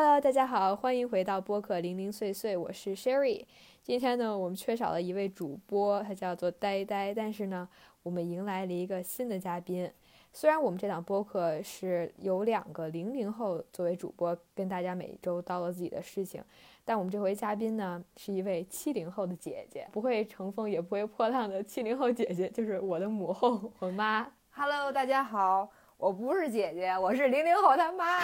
Hello，大家好，欢迎回到播客零零碎碎，我是 Sherry。今天呢，我们缺少了一位主播，他叫做呆呆，但是呢，我们迎来了一个新的嘉宾。虽然我们这档播客是由两个零零后作为主播，跟大家每周叨叨自己的事情，但我们这回嘉宾呢，是一位七零后的姐姐，不会乘风也不会破浪的七零后姐姐，就是我的母后，我妈。Hello，大家好，我不是姐姐，我是零零后他妈。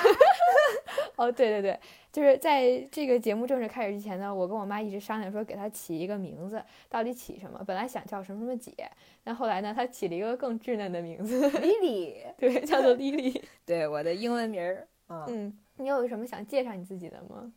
哦，对对对，就是在这个节目正式开始之前呢，我跟我妈一直商量说给她起一个名字，到底起什么？本来想叫什么什么姐，但后来呢，她起了一个更稚嫩的名字，Lily，对，叫做 Lily。对，我的英文名儿。嗯，嗯，你有什么想介绍你自己的吗？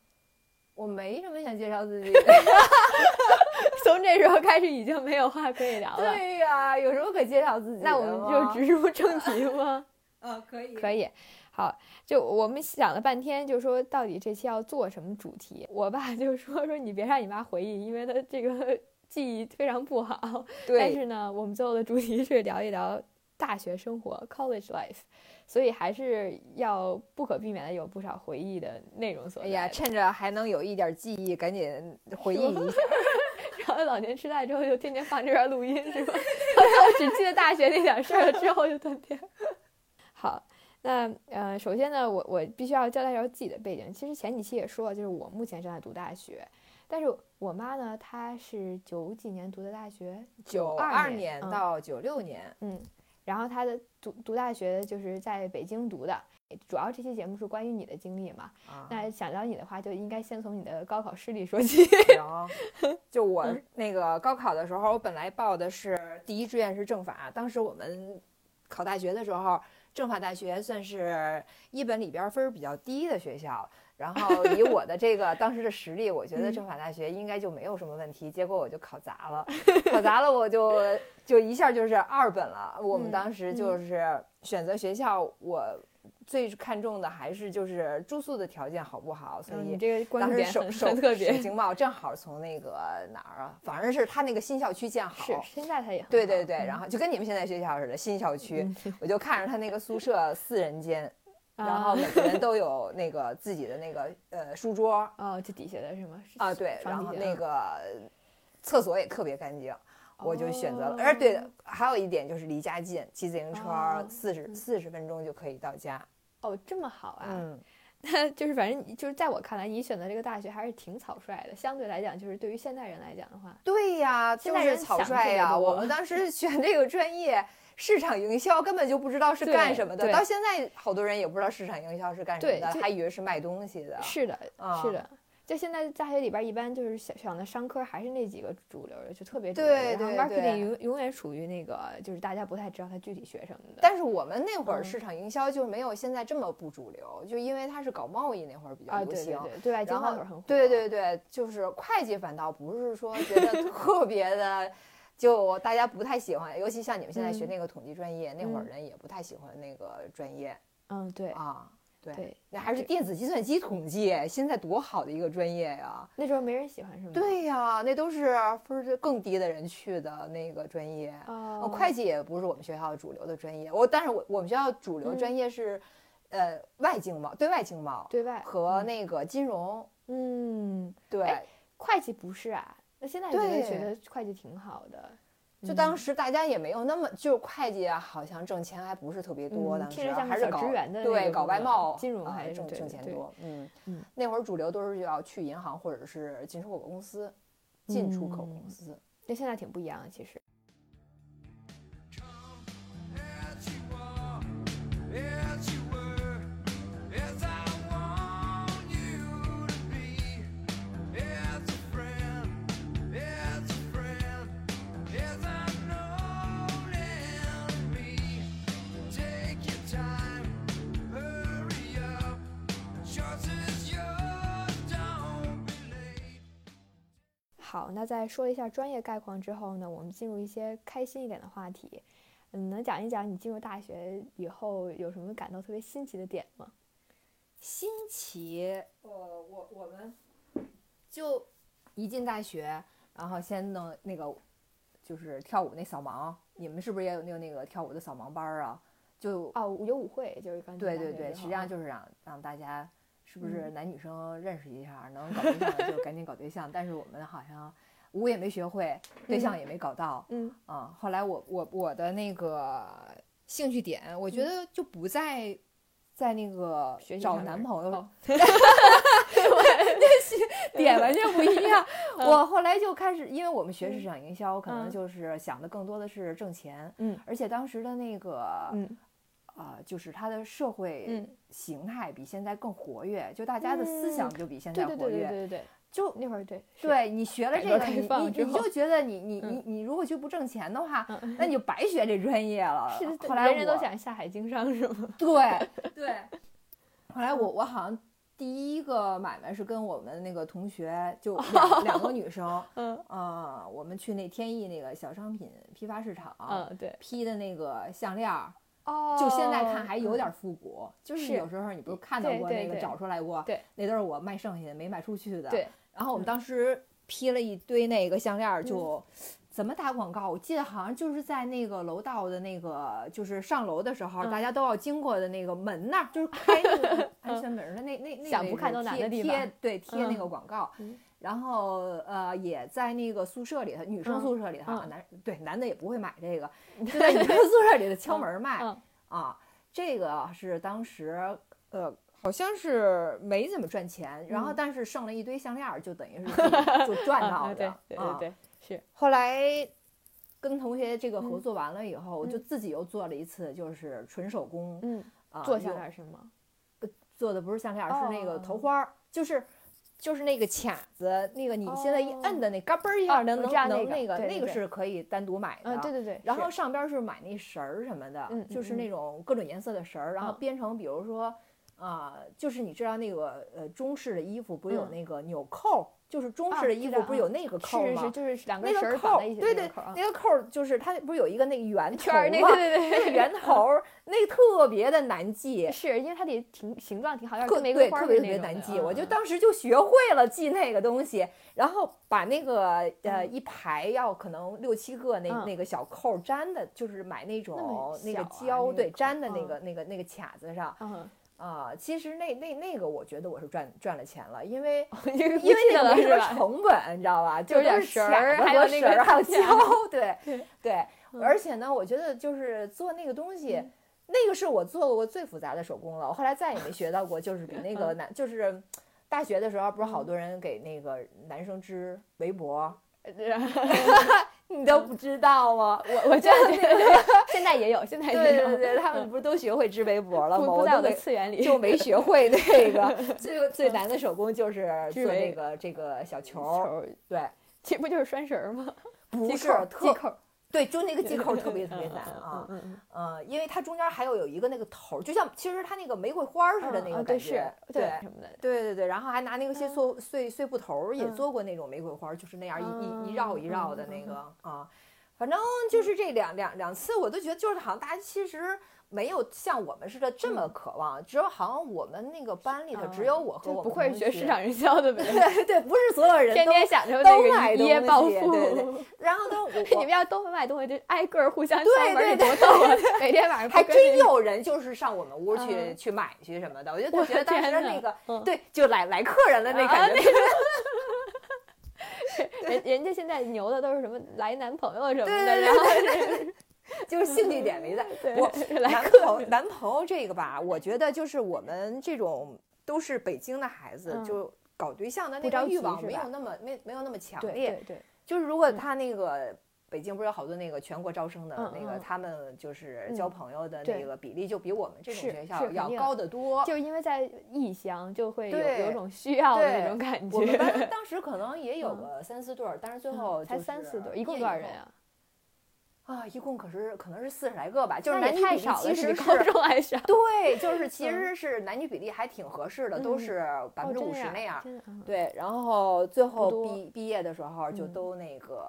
我没什么想介绍自己的 从这时候开始已经没有话可以聊了。对呀、有什么可介绍自己的那我们就直入正题吗？嗯，可以可以，好，就我们想了半天，就说到底这期要做什么主题。我爸 就说说你别让你妈回忆，因为她这个 记忆非常不好。对但，是呢，我们最后的主题是聊一聊大学生活 （college life），所以还是要不可避免的有不少回忆的内容所在。哎呀，趁着还能有一点记忆，赶紧回忆一下。然后老年痴呆之后就天天放这边录音是吧？好像我只记得大学那点事儿，之后就断片。好，那呃，首先呢，我我必须要交代一下自己的背景。其实前几期也说了，就是我目前正在读大学，但是我妈呢，她是九几年读的大学，九二二年嗯到九六年，嗯，然后她的读读大学就是在北京读的。主要这期节目是关于你的经历嘛，啊，那想聊你的话，就应该先从你的高考失利说起。行，就我嗯那个高考的时候，我本来报的是第一志愿是政法，当时我们考大学的时候，政法大学算是一本里边分儿比较低的学校。然后以我的这个当时的实力，我觉得嗯政法大学应该就没有什么问题。结果我就考砸了，考砸了我就就一下就是二本了。我们嗯当时就是选择学校，我最看重的还是就是住宿的条件好不好，所嗯，以当注点很时首首特别首。经贸正好从那个哪儿啊，反正是他那个新校区建好。是，现在他也好对对对，嗯然后就跟你们现在学校似的，新校区，嗯我就看着他那个宿舍四人间，然后啊每个人都有那个自己的那个呃书桌哦，这底下的是吗？啊，对，然后那个厕所也特别干净，我就选择了。而对的，还有一点就是离家近，骑自行车哦四十四十分钟就可以到家。哦，这么好啊！嗯，那就是反正就是在我看来，你选择这个大学还是挺草率的。相对来讲，就是对于现代人来讲的话，对呀，就是草率呀。我们当时选这个专业，市场营销根本就不知道是干什么的。到现在，好多人也不知道市场营销是干什么的，还以为是卖东西的。是的，啊是的。就现在大学里边，一般就是想想的商科还是那几个主流的，就特别主流的。然后对对 marketing 对永永远属于那个，就是大家不太知道他具体学什么的。但是我们那会儿嗯市场营销就没有现在这么不主流，就因为它是搞贸易那会儿比较啊，对对流行。对，对外经贸那会儿很火。对对对，就是会计反倒不是说觉得 特别的，就大家不太喜欢，尤其像你们现在学嗯那个统计专业，那会儿嗯人也不太喜欢那个专业嗯，对啊。对，那还是电子计算机统计，现在多好的一个专业呀！那时候没人喜欢是吗？对呀，那都是分儿更低的人去的那个专业。哦呃，会计也不是我们学校主流的专业，我但是我我们学校主流专业是，呃，外经贸、对外经贸对外和那个金融。嗯，对，哎会计不是啊？那现在觉得对觉得会计挺好的，就当时大家也没有那么，就是会计啊，好像挣钱还不是特别多，嗯当时还是搞对搞外贸、金融啊还是挣挣钱多。嗯嗯那会儿主流都是要去银行或者是进出口公司、进出口公嗯司。跟现在挺不一样的，其实。好，那在说一下专业概况之后呢，我们进入一些开心一点的话题。嗯，能讲一讲你进入大学以后有什么感到特别新奇的点吗？新奇，呃，我我们就一进大学，然后先弄那个就是跳舞那扫盲，你们是不是也有那个那个跳舞的扫盲班儿啊？就哦，有舞会，就是对对对，实际上就是让让大家是不是男女生认识一下，能搞对象的就赶紧搞对象。但是我们好像舞也没学会，对象也没搞到，嗯。啊，后来我我我的那个兴趣点，我觉得就不在在那个找男朋友哦 点完全不一样。我后来就开始，因为我们学市场营销，可能嗯。就是想的更多的是挣钱，嗯。而且当时的那个嗯啊、就是它的社会嗯形态比现在更活跃，就大家的思想就比现在活跃。对对对对对对，就那会儿对是对你学了这个，你你你就觉得你你你嗯你如果就不挣钱的话，嗯那你就白学这专业了。是后来人人都想下海经商是吗？对 对，后来我我好像第一个买卖是跟我们那个同学，就 两两个女生，嗯呃，我们去那天意那个小商品批发市场，嗯对批的那个项链儿，哦就现在看还有点复古，就是是有时候你不是看到过那个找出来过，对，那都是我卖剩下的没卖出去的，对。然后我们当时批了一堆那个项链，就怎么打广告？我记得好像就是在那个楼道的那个，就是上楼的时候，嗯大家都要经过的那个门那儿，就是开那个 安全门的那那那位置想不看都难地方贴对贴那嗯个广告嗯。然后呃，也在那个宿舍里头，女生嗯宿舍里头，嗯男对男的也不会买这个，就在女生宿舍里头敲门卖。嗯啊，这个是当时呃，好像是没怎么赚钱，然后嗯但是剩了一堆项链儿，就等于是就赚到啊的。对对对是后来跟同学这个合嗯作完了以后，我就嗯自己又做了一次，就是纯手工嗯啊，做项用链是吗？做的不是项链儿，是那个哦头花儿，就是。就是那个卡子，那个你现在一哦摁的那嘎嘣儿一下，哦能能能那个那个是可以单独买的。嗯对对对，然后上边儿是买那绳儿什么的，嗯就是嗯那种各种颜色的绳儿，然后嗯编成，比如说，啊、就是你知道那个呃中式的衣服不是有嗯那个纽扣儿，就是中啊式的衣服不是有那个扣儿吗？是是是，就是两个那绳儿个扣儿绑在一起对对那个扣就是它不是有一个那个圆头圈儿那吗个对对那个圆头 儿那个特别的难系。是因为它得挺形状挺好，有点特跟玫瑰花特别特别难记，我就嗯嗯当时就学会了系那个东西，然后把那个呃嗯一排要可能六七个那嗯那个小扣粘的，就是买那种那个胶对粘的那嗯个那个那个卡子上嗯，啊，其实那那那个我觉得我是赚赚了钱了，因为因为因为那个没什么？成本，你知道吧？就是绳儿还有那个还有胶胶，对对而且呢，我觉得就是做那个东西。那个是我做过最复杂的手工了，我后来再也没学到过，就是比 那个难，就是大学的时候，不是好多人给那个男生织围脖 你都不知道吗？我我觉得 现在也有，现在对也有，对对，他们不是都学会织围脖了吗？不不在我的次元里。就没学会那个 最最难的手工就是做那个这个小球对，这不就是拴绳儿吗？不是系扣对，就那个系扣 特别特别难啊。嗯嗯呃，因为它中间还有有一个那个头儿，就像其实它那个玫瑰花似的嗯那个对是觉，对什么的，对对对，然后还拿那个些碎碎碎布头儿也嗯。做过那种玫瑰花，就是那样一一一嗯绕一绕的那个啊，反正就是这两两两次，我都觉得就是好像大家其实没有像我们似的这么渴望，只有好像我们那个班里头只有我和我们不愧是学市场营销的呗，对对，不是所有人天都天想着都那买个一夜暴富。对对然后呢，你们要都卖东西，就挨个儿互相对对对多逗啊！每天晚上还真有人就是上我们屋去、嗯去买去什么的，我就我觉得当时那个、嗯对，就来来客人了那啊感觉，人 人家现在牛的都是什么来男朋友什么的，然后 就是兴趣点没在。对我男朋友男朋友这个吧，我觉得就是我们这种都是北京的孩子，嗯就搞对象的那个欲望没有那么没没有那么强对烈。对对，就是如果他那个。北京不是有好多那个全国招生的嗯那个，嗯他们就是嗯交朋友的那个比例就比我们这种学校要高得多。就因为在异乡就会有对有种需要的那种感我们。当时可能也有嗯个三四对儿，但是最嗯后才就是三四对儿，一共多少人啊？啊，一共可是可能是四十来个吧，就是男女比例其实比高是中还少。对，就是其嗯实是男女比例还挺合适的，都嗯是百分之五十那样。对，然后最后毕毕业的时候就嗯都那个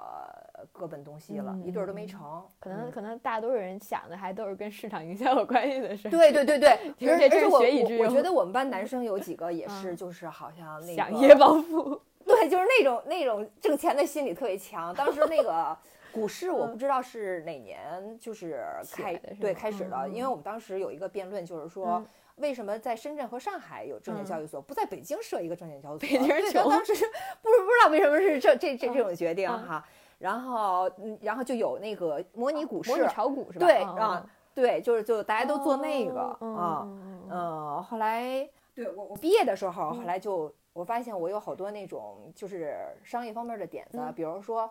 各奔东西了，一对儿都没成。可能嗯可能大多数人想的还都是跟市场营销有关系的事儿。对对对对，而且这是而且我学以致用我我觉得我们班男 生有几个也是，嗯就是好像那想个一夜暴富。对对，就是那种那种挣钱的心理特别强。当时那个 股市，我不知道是哪年就是开对开始的，嗯嗯因为我们当时有一个辩论，就是说。嗯为什么在深圳和上海有证券交易所，不在北京设一个证券交易所？北京对穷当时不是不知道为什么是这这这这种决定嗯哈。然后嗯，然后就有那个模拟股市，模拟炒股是吧？对嗯啊，对，就是就大家都做那个哦嗯啊。嗯后来对我我毕业的时候，后来就我发现我有好多那种就是商业方面的点子，嗯比如说，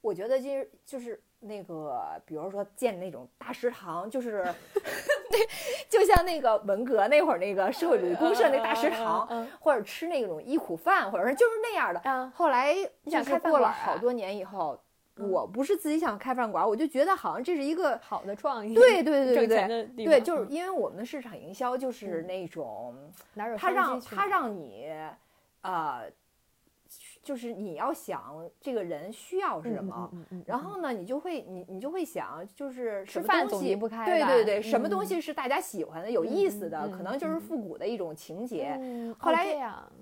我觉得就是就是那个，比如说建那种大食堂，就是 那就像那个文革那会儿那个社会主义公社那大食堂，嗯或者吃那种忆苦饭，或者是就是那样的。嗯。后来你想开过了好多年以后，嗯。我不是自己想开饭馆，我就觉得好像这是一个好的创意，对对对对对对，就是嗯。因为我们的市场营销就是嗯。那种，他让他让你，呃，就是你要想这个人需要是什么，然后呢，你就会你你就会想，就是吃饭总离不开吧对对对，什么嗯东西是大家喜欢的、有意思的，嗯可能就是嗯复古的一种情节。嗯后来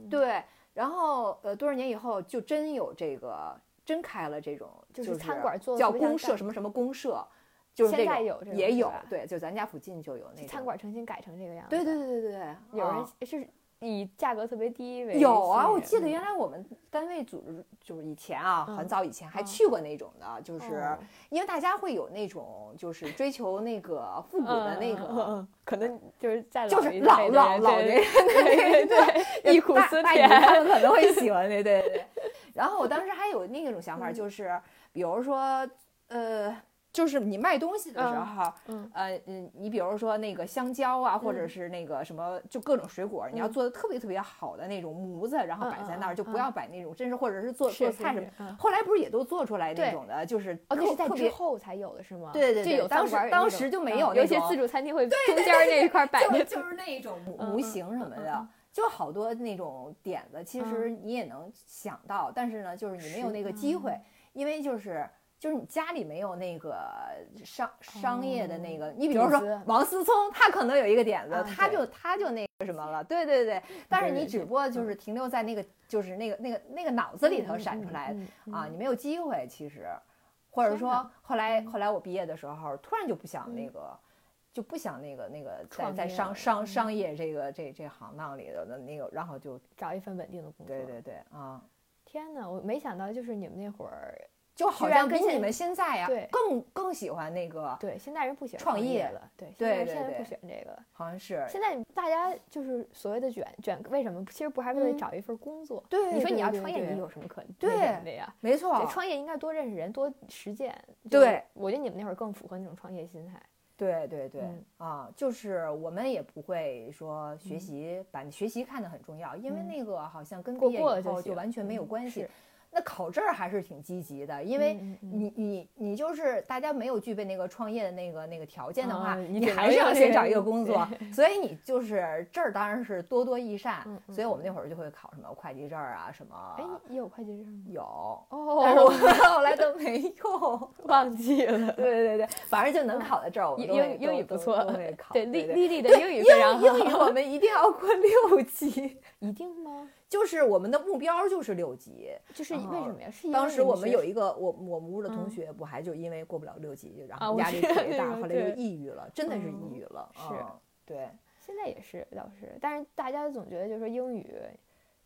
对，然后呃，多少年以后就真有这个，真开了这种，就是是餐馆做叫公社什么什么公社，就是现在有这个也有，对，就咱家附近就有那个餐。馆重新改成这个样子，对对对对对，有人啊是以价格特别低为有啊，我记得嗯原来我们单位组织就是以前啊，很嗯早以前还嗯去过那种的，就是哦因为大家会有那种就是追求那个复古的那个，嗯可能就是在就是一老老年人对对对对，忆苦思甜，他们可能会喜欢那，对对对。然后我当时还有那种想法，嗯就是比如说，呃，就是你卖东西的时嗯候，嗯。呃嗯，你比如说那个香蕉啊，或者嗯。是那个什么，就各种水果，你要嗯。做的特别特别好的那种模子，然后嗯摆在那儿，就不要摆那种真是或者是做做菜什么。后来不是也都做出来那种的，就是哦，那是在之特别后才有的是吗？对对对当时当时就没嗯有有些自助餐厅会中间那一块儿摆着，就就是那种模型什么的就好多那种点子，其实你也能想到，但是呢，就是你没有那个机会嗯，因为就是。就是你家里没有那个商商业的那个，你比如说王思聪，他可能有一个点子，他就他就那个什么了，对对对。但是你只不过就是停留在那个就是那个那个那个脑子里头闪出来嗯啊，你没有机会其实，或者说后来后来我毕业的时候，突然就不想那嗯个，就不想那个那个在在商商嗯商业这个这这行当里头的那个，然后就找一份稳定的工作。对对对啊，天哪，我没想到就是你们那会儿，就好像比你们现在呀对更更喜欢那个，对现在人不喜欢创业业了，对对对现在现在不对喜欢这个了。好像是现在大家就是所谓的卷卷，为什么？其实不还是为嗯了找一份工作？对你说你要创业，你有什么可对的呀？没错，，创业应该多认识人，多实践。对，我觉得你们那会儿更符合那种创业心态。对对对、嗯啊，就是我们也不会说学习、把学习看得很重要，因为嗯那个好像跟过毕业以后就完全没有嗯关系。是那考证儿还是挺积极的，因为你你你就是大家没有具备那个创业的那个那个条件的话，啊你还是要先找一个工作，所以你就是证儿当然是多多益善。所以我们那会儿就会考什么会计证儿啊，什么哎，你有会计证吗？有，哦，但是我 后来都没用。忘记了。对对对，反正就能考的证儿，我们英英英语不错考。对丽丽丽的英语非常好。英语我们一定要过六级，一定吗？就是我们的目标就是六级。就是为什么呀？是因当为你学时我们有一个我我们屋的同嗯学不还就因为过不了六级，然后压力特别大，后来就抑郁了，真的是抑嗯郁了。是嗯对。现在也是老师，但是大家总觉得就是说英语，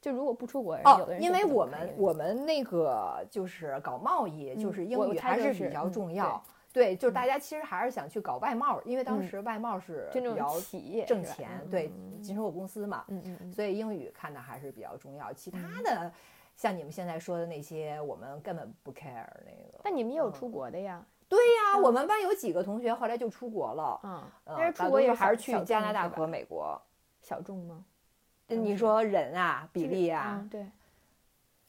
就如果不出国人，有哦的，人因为我们我们那个就是搞贸易，就嗯是英语还是比较重要。对，就是嗯大家其实还是想去搞外贸，因为当嗯时外贸是比较企业挣钱，对进出口公司嘛。嗯嗯嗯，所以英语看的还是比较重要，其他嗯的、像你们现在说的那些，我们根本不 care 那个。但你们也有嗯出国的呀，对呀、嗯我们班有几个同学后来就出国了，但是出国也多数还是去加拿大和美国。小众吗？你说人啊，比例啊嗯，对，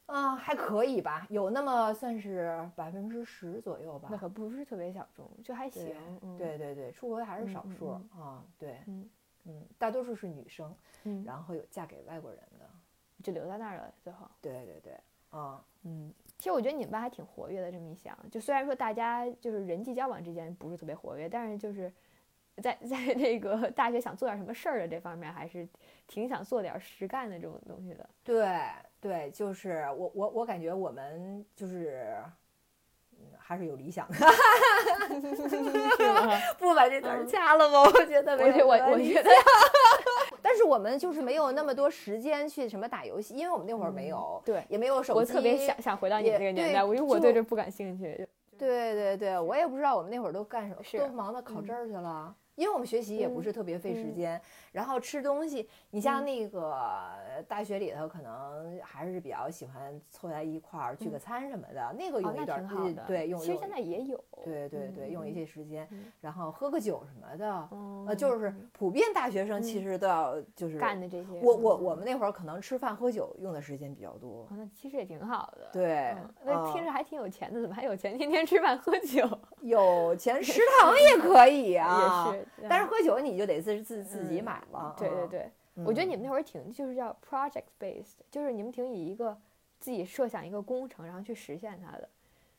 啊、还可以吧，有那么算是百分之十左右吧那。可不是特别小众，就还行对。嗯，对对对，出国的还是少嗯嗯数啊、对，嗯嗯，大多数是女生，嗯，然后有嫁给外国人的。就留在那儿了，最后。对对对，啊、嗯，其实我觉得你们班还挺活跃的，这么一想，就虽然说大家就是人际交往之间不是特别活跃，但是就是在 在这个大学想做点什么事儿的这方面，还是挺想做点实干的这种东西的。对对，就是我我我感觉我们就是。嗯，还是有理想的？不把这词儿嗯掐了吧？我觉得没我觉得我有关系我觉得 但是我们就是没有那么多时间去什么打游戏，因为我们那会儿没有，对，也没有手机。我特别想想回到你也那个年代，我因为我对这不感兴趣。对对对，我也不知道我们那会儿都干什么，都忙到考嗯证儿去了。因为我们学习也不嗯是特别费时嗯间，然后吃东西，你像嗯那个大学里头，可能还是比较喜欢凑在一块儿聚个嗯餐什么的，那个哦，那用一的。对，用用其实现在也有。对对对，用一嗯些时间，嗯然后喝个酒什么的，嗯呃，就是普遍大学生其嗯实都要就是干的这些。我我嗯我们那会儿可能吃饭喝酒用的时间比较多哦，，那其实也挺好的。对嗯，那听嗯着还挺有钱的，怎么还有钱天天吃饭喝酒？有钱 食堂也可以啊，也是，但是嗯喝酒你就得自自自己嗯买了。嗯，对对对，我觉得你嗯们那会儿挺就是叫 project based，就是你们挺以一个自己设想一个工程，然后去实现它的。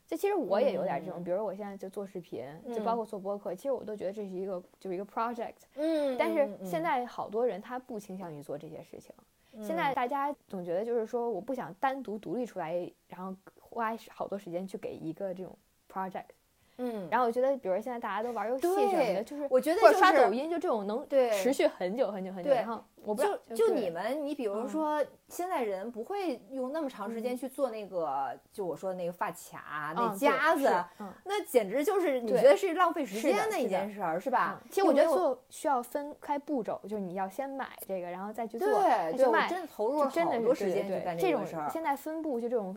这其实我也有点这种，嗯比如我现在就做视频，就包嗯括做播客，其实我都觉得这是一个就是一个 project。嗯，但是嗯现在好多人他不倾向于做这些事情。现嗯在大家总觉得就是说，我不想单独独立出来，然后花好多时间去给一个这种 project。嗯，然后我觉得，比如现在大家都玩游戏什么的，就是我觉得或者刷抖音，就这种能对持续很久很久很久。然后我不知道，就就你们，你比如嗯说，现在人不会用那么长时间嗯去做那个，就我说的那个发卡、那夹子，那简直就是你觉得是浪费时间的一件事儿，是吧嗯？其实我觉得做需要分开步骤，就是你要先买这个，然后再去做，对再去对，我卖，真的投入了多时间去干这种事儿。现在分布就这种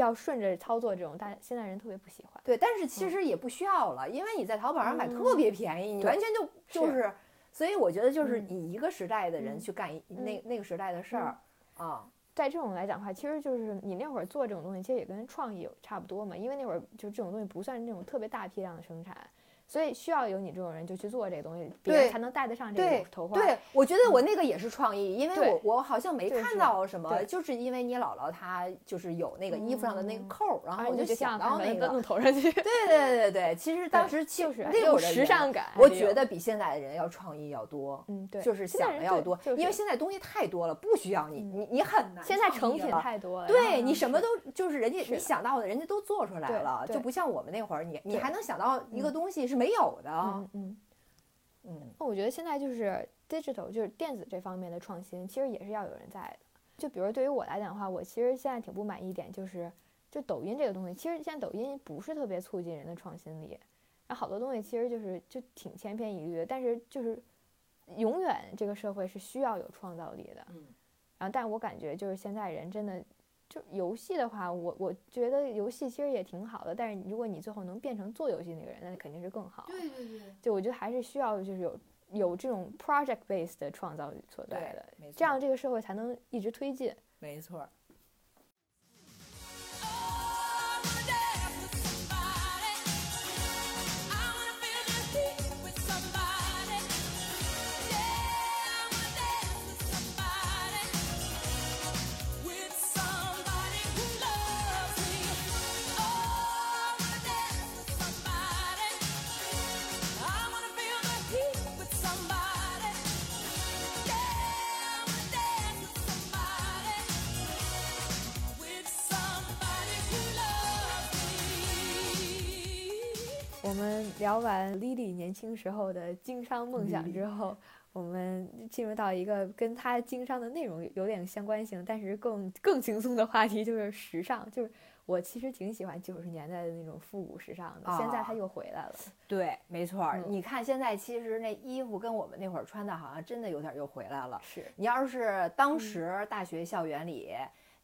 要顺着操作这种，大现在人特别不喜欢。对，但是其实也不需要了，因为你在淘宝上买特嗯。别便宜，你完全就就是，所以我觉得就是嗯。以一个时代的人嗯去干一那那个时代的事儿啊。在这种来讲的话，其实就是你那会儿做这种东西，其实也跟创意有差不多嘛，因为那会儿就这种东西不算那种特别大批量的生产，所以需要有你这种人就去做这个东西，别才能带得上这个头花。对，我觉得我那个也是创意，因为我我好像没看到什么，就是因为你姥姥她就是有那个衣服上的那个嗯扣儿，然后我就想到那个，弄头上去，对对对对，其实当时其就是那有时尚感，我觉得比现在的人要创意要多，嗯对，就是想的要多，就是因为现在东西太多了，不需要你，嗯你你很难现在成品太多了，对你什么都就是人家是你想到的，人家都做出来了，就不像我们那会儿，你你还能想到一个嗯东西是没有的，嗯嗯。嗯那我觉得现在就是 digital，就是电子这方面的创新，其实也是要有人在的。就比如对于我来讲的话，我其实现在挺不满意一点，就是就抖音这个东西，其实现在抖音不是特别促进人的创新力，然后好多东西其实就是就挺千篇一律的，但是就是永远这个社会是需要有创造力的。嗯然后，但我感觉就是现在人真的。就游戏的话，我我觉得游戏其实也挺好的，但是如果你最后能变成做游戏那个人，那肯定是更好。对对对就我觉得还是需要就是有有这种 project based 的创造力所在的，这样这个社会才能一直推进。没错。我们聊完 Lily 年轻时候的经商梦想之后，我们进入到一个跟她经商的内容有点相关性，但是更更轻松的话题，就是时尚。就是我其实挺喜欢九十年代的那种复古时尚的，现在它啊又回来了。对，没错你看现在其实那衣服跟我们那会儿穿的，好像真的有点儿又回来了。是，你要是当时大学校园里，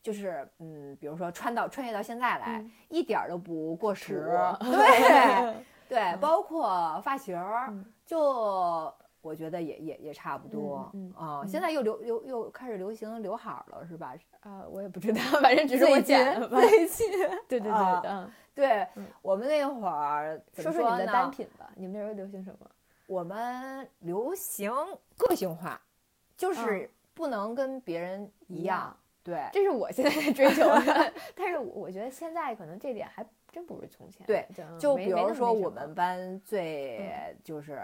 就是嗯，比如说穿到穿越到现在来，嗯一点儿都不过时。对对，包括发型儿，嗯就我觉得也也也差不多嗯啊。嗯现在又流又又开始流行刘海儿了，是吧？啊、我也不知道，反正只是我剪了吧。最近，对 对对，啊嗯，对嗯我们那会儿说说你们的单品吧，你们那时候流行什么？我们流行个性化，就是嗯不能跟别人一样。对，这是我现在在追求的，但是我我觉得现在可能这点还真不如从前。对就，比如说我们班最就是、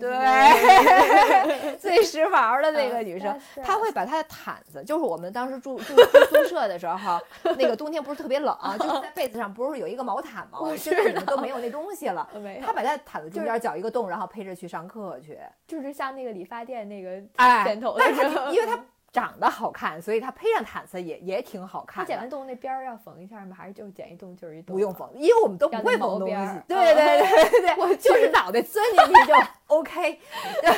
对 最时髦的那个嗯女生，她会把她的毯子，就是我们当时住住住宿舍的时候，那个冬天不是特别冷，就是在被子上不是有一个毛毯吗？我现在知你们都没有那东西了。她把她毯子中间绞一个洞，然后配着去上课去。就是像那个理发店那个哎剪头，的但是因为她长得好看，所以她配上毯子也也挺好看的。他剪完洞那边儿要缝一下吗？还是就是剪一洞就是一洞？不用缝，因为我们都不会缝东。西对对对对对，我就是脑袋钻进去就 OK。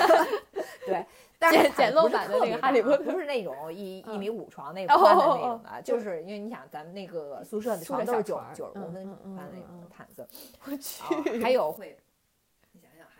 对，但是简简陋毯不是版的那个哈利波特不是那种一一嗯米五床那哦宽的那种的，就是因为你想咱们那个宿舍的床都是九九十公分宽的那种毯子，我去啊还有会，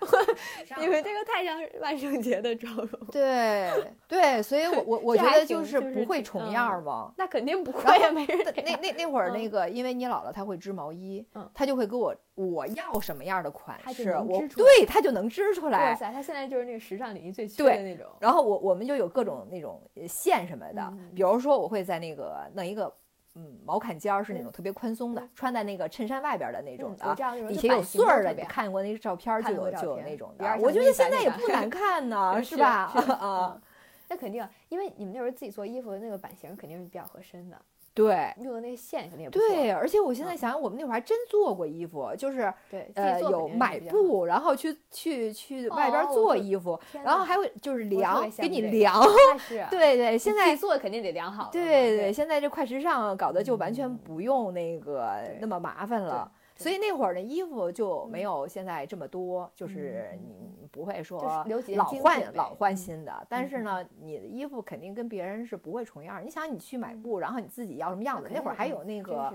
你想想还有时尚你们这个太像万圣节的妆容。对对，所以我我 我觉得就是不会重样儿嘛。那肯定不会没人那那那那会儿那嗯个，因为你姥姥她会织毛衣，嗯她就会给我我要什么样的款式，我对她就能织出来哇。塞，她现在就是那个时尚领域最缺对的那种。然后我我们就有各种那种呃线什么的比如说我会在那个弄一个嗯毛坎肩儿是那嗯种特别宽松的嗯，穿在那个衬衫外边的那种的底下有穗儿的，你看过那个照片就有就有那种的，我觉得现在也不难看呢，是是吧？啊嗯，那肯定，因为你们那时候自己做衣服的那个版型肯定是比较合身的，对用的那个线肯定也不错。对，而且我现在嗯想想，我们那会儿还真做过衣服，就是对，呃，有买。布，然后去去去外边做衣服，然后还会就是量，给你量。对对，现在做的肯定得量好。对对现在这快时尚搞得就完全嗯不用那个那么麻烦了。对所以那会儿的衣服就没嗯有现在这么多，就是嗯你你不会说老换老换新的，但是嗯呢，你的衣服肯定跟别人是不会重样儿。你想，你去买嗯布，然后你自己要什么样子？那会儿还有那个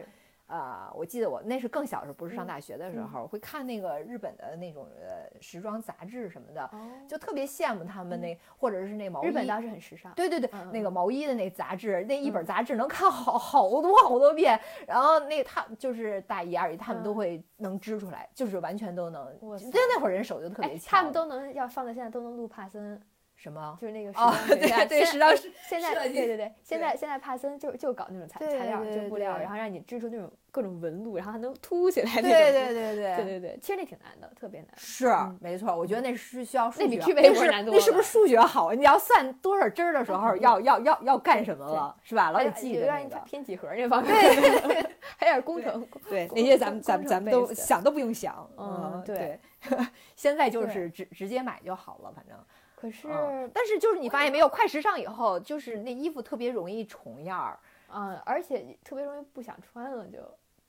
呃，我记得我那是更小时候，不是上嗯大学的时嗯候，会看那个日本的那种呃时装杂志什么的，哦，就特别羡慕他们那，或者是那毛衣。日本当时很时尚。对对对，嗯那个嗯毛衣的那杂志，那一本嗯杂志能看好好多好多遍，然后那他就是大姨二姨他们都嗯会能织出来，就是完全都能。哇塞就那会儿人手就特别哎，强。他们都能要放在现在都能录帕森，什么？就是那个时哦对对时装设现在 对对对，现在现在帕森就就搞那种材对材料，对就布料，对然后让你织出那种各种纹路，然后还能凸起来那种。对对对对对对对，其实那挺难的，特别难。是嗯没错，我觉得那是需要数学，那比去那是微博难多那是不是了数学好？你要算多少针儿的时候，要要要要干什么对了，是吧？老得记有让你着那个。拼几何那方面，对，还有点工程。对，工那些咱们咱们咱们都想都不用想，嗯对对。现在就对是直直接买就好了，反正。可是，嗯，但是就是你发现没有，快时尚以后，就是那衣服特别容易重样儿。嗯，而且特别容易不想穿了，就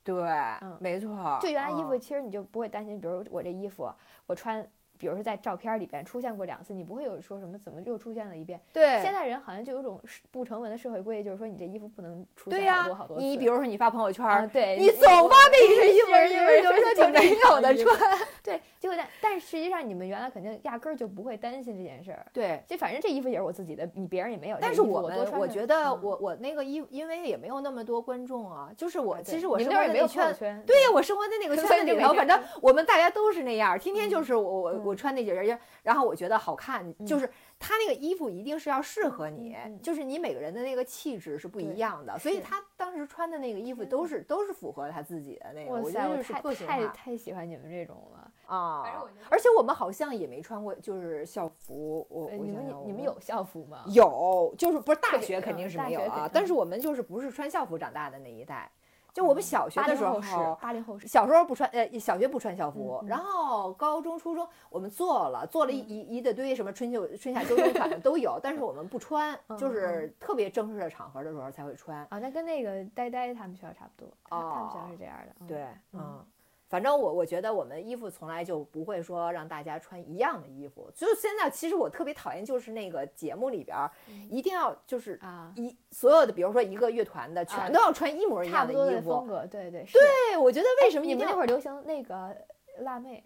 对，嗯没错。就原来衣服，嗯其实你就不会担心，比如我这衣服我穿。比如说在照片里边出现过两次，你不会有说什么怎么又出现了一遍。对，现在人好像就有种不成文的社会规矩，就是说你这衣服不能出现好多好多次。你比如说你发朋友圈对，你总发那身 衣服，是你为什么是就没有的穿？对，结果但但实际上你们原来肯定压根儿就不会担心这件事儿，对。就反正这衣服也是我自己的，你别人也没有但是。我我们我觉得我我那个衣，因为也没有那么多观众啊，就是我啊其实我生活的那圈朋友圈，对呀，我生活在那个圈子里头，反正我们大家都是那样，天天就是我我我嗯穿那几件衣，然后我觉得好看，嗯就是他那个衣服一定是要适合你就是你每个人的那个气质是不一样的，所以他当时穿的那个衣服都是都是符合他自己的那个，我觉得是我太太个性化太喜欢你们这种了。啊。而且我们好像也没穿过就是校服，我呃你们我想想我你们有校服吗？有，就是不是大学肯定是没有啊，但是我们就是不是穿校服长大的那一代，就我们小学的时候是，八零后是。小时候不穿，呃，小学不穿校服，然后高中、初中我们做了，做了一一一大堆什么春秋、春夏秋冬款的都有，但是我们不穿，嗯 就是特别正式的场合的时候才会穿。啊，那跟那个呆呆他们学校差不多，他他们学校哦是这样的。嗯对，嗯嗯，反正我我觉得我们衣服从来就不会说让大家穿一样的衣服，就是现在其实我特别讨厌就是那个节目里边儿嗯一定要就是啊，一所有的，比如说一个乐团的啊全都要穿一模一样的差不多衣服的风。格，对对。对，我觉得为什么你们那会儿流行那个辣妹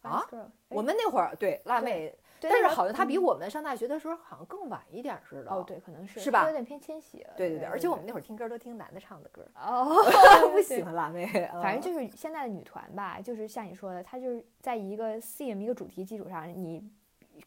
啊我们那会儿对辣妹，但是好像他比嗯我们上大学的时候好像更晚一点似的。哦，对，可能是是吧它有点偏千禧了。对对对，而且我们那会儿听歌都听男的唱的歌，哦，不喜欢辣妹。反正嗯就是现在的女团吧，就是像你说的，她就是在一个 theme 一个主题基础上，你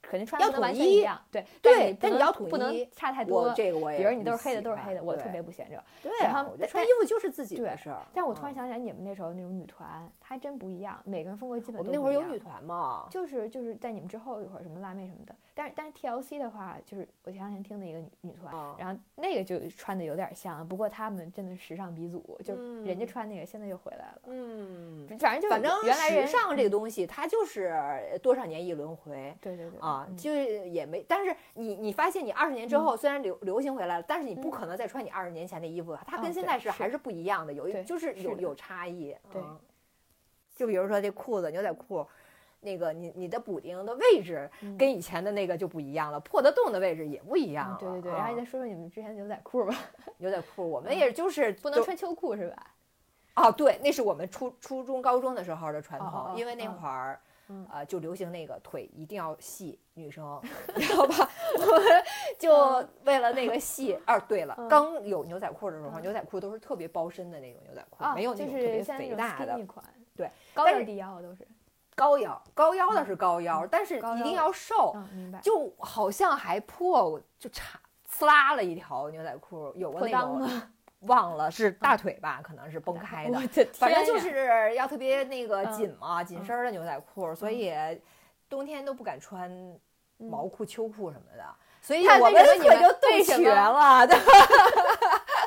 肯定穿要的能完全一样，对对但但你你要统不能一差太多。我这个我也比如你都是黑的，都是黑的，我特别不嫌这。对然后穿衣服就是自己对的事儿。但我突然嗯想起来，你们那时候那种女团，还真不一样，每个人风格基本我都不一样们那会儿有女团嘛，就是就是在你们之后一会儿什么辣妹什么的，但是但是 TLC 的话，就是我前两天听的一个女女团，啊然后那个就穿的有点像，不过他们真的时尚鼻祖，就人家穿那个现在又回来了，嗯，反正就反正时原来时尚这个东西，它就是多少年一轮回。对对对啊，嗯就是也没，但是你你发现你二十年之后虽然流流行回来了，但是你不可能再穿你二十年前的衣服了，它跟现在是是还是不一样的，有一就是有有差异。对嗯就比如说这裤子牛仔裤，那个你你的补丁的位置嗯跟以前的那个就不一样了，破的洞的位置也不一样了。嗯对对对，然后啊你再说说你们之前的牛仔裤吧，牛仔裤，我们也就是都不能穿秋裤是吧？哦，对，那是我们初初中、高中的时候的传统，哦哦哦因为那嗯会儿，嗯呃，就流行那个腿一定要细，女生，你知道吧，我们就嗯为了那个细。哦，对了，嗯刚有牛仔裤的时候，嗯牛仔裤都是特别包身的那种牛仔裤，啊，没有那种特别肥大的对，高是低腰都是，高腰，高腰的是高腰，但是一定要瘦，嗯，明白。就好像还破，就差呲啦了一条牛仔裤，有过那种？忘了是大腿吧，可能是崩开的。的反正就是要特别那个嗯紧嘛，紧身儿的牛仔裤，所以冬天都不敢穿毛嗯裤、秋裤什么的，所以我们腿就冻为什么瘸了，对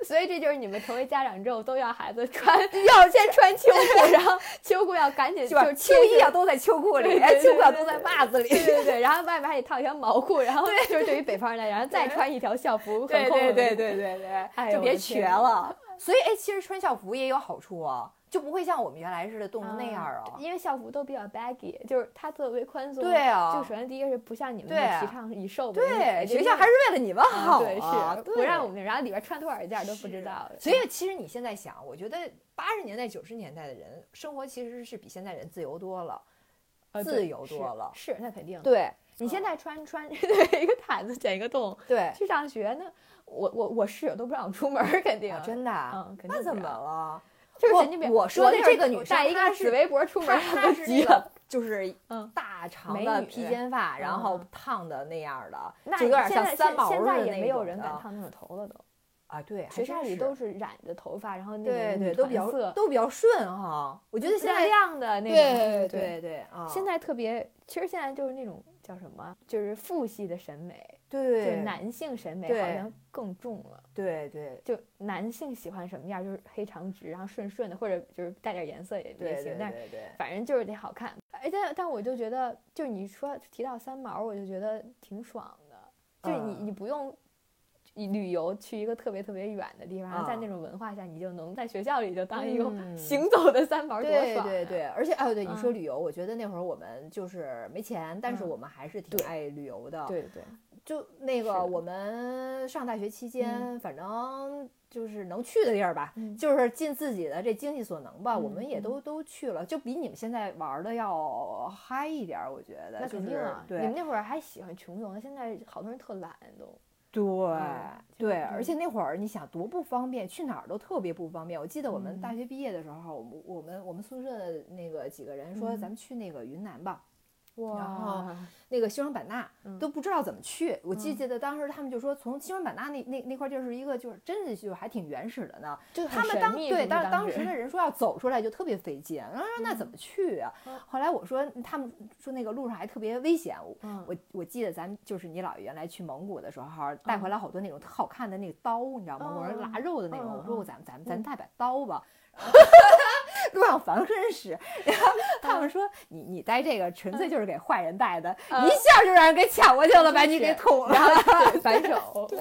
所以这就是你们成为家长之后都要孩子穿，要先穿秋裤，然后秋裤要赶紧就？是秋衣要都在秋裤里秋裤啊对都在袜子里，对对对，然后外面还得套一条毛裤，然后就是对于北方人来讲，然后再穿一条校服，对对对对对对，就别瘸了。所以哎，其实穿校服也有好处啊，就不会像我们原来似的冻成那样啊。因为校服都比较 baggy，就是它特别宽松。对啊就首先第一个是不像你们提倡以瘦为美对，学校还是为了你们好对啊，是对不让我们，然后里边穿多少件都不知是道。所以其实你现在想，我觉得八十年代、九十年代的人生活其实是比现在人自由多了。自由多了是那肯定。对你现在穿穿对 一个毯子剪一个洞对，去上学呢，我我我室友都不让我出门儿，肯定啊真的那怎么？了？就是我神经病。我说的这个女生带一个紫围脖出门她急了。是那个就是嗯大长的披肩发，然后嗯烫的那样的，那就有点像三毛现现在似的那也没有种的人敢烫那种头了都。啊，对，学校里都是染着头发，然后那对对，种都比较色，都比较顺哈。我觉得现在亮的那种。对对对现在特别，其实现在就是那种叫什么，就是父系的审美，就对是男性审美好像更重了。对对就男性喜欢什么样，就是黑长直，然后顺顺的，或者就是带点颜色也也对对，行但是对对。反正就是得好看。哎，但但我就觉得，就是你说提到三毛，我就觉得挺爽的，就是你嗯你不用。你旅游去一个特别特别远的地方，在啊那种文化下，你就能在学校里就当一个嗯行走的三毛，多对爽、啊！对对，而且哎，对你说嗯旅游，我觉得那会儿我们就是没钱，但是嗯我们还是挺爱旅游的。对对，就那个我们上大学期间，反正就是能去的地儿吧，嗯就是尽自己的这经济所能吧，我嗯们也都都去了，就比你们现在玩的要嗨一点儿，我觉得。那肯定啊。你们那会儿还喜欢穷游呢，现在好多人特懒都。对、嗯对，嗯而且那会儿你想多不方便，去哪儿都特别不方便。我记得我们嗯大学毕业的时候，我们我们我们宿舍的那个几个人说，嗯咱们去那个云南吧。哇然后那个西双版纳嗯都不知道怎么去。我记嗯记得当时他们就说，从西双版纳那那那块地儿是一个就是真的就还挺原始的呢。就他们当对当当当时的人说要走出来就特别费劲，然后说那怎么去啊嗯？后来我说他们说那个路上还特别危险。我嗯我我记得咱就是你姥爷原来去蒙古的时候带回来好多那种特好看的那个刀，你知道吗？蒙古人肉的那种。嗯我说咱咱咱带把刀吧。路上防身使，然后他们说你你戴这个纯粹就是给坏人戴的，嗯。一下就让人给抢过去了，把你给捅了。然后 反手，对，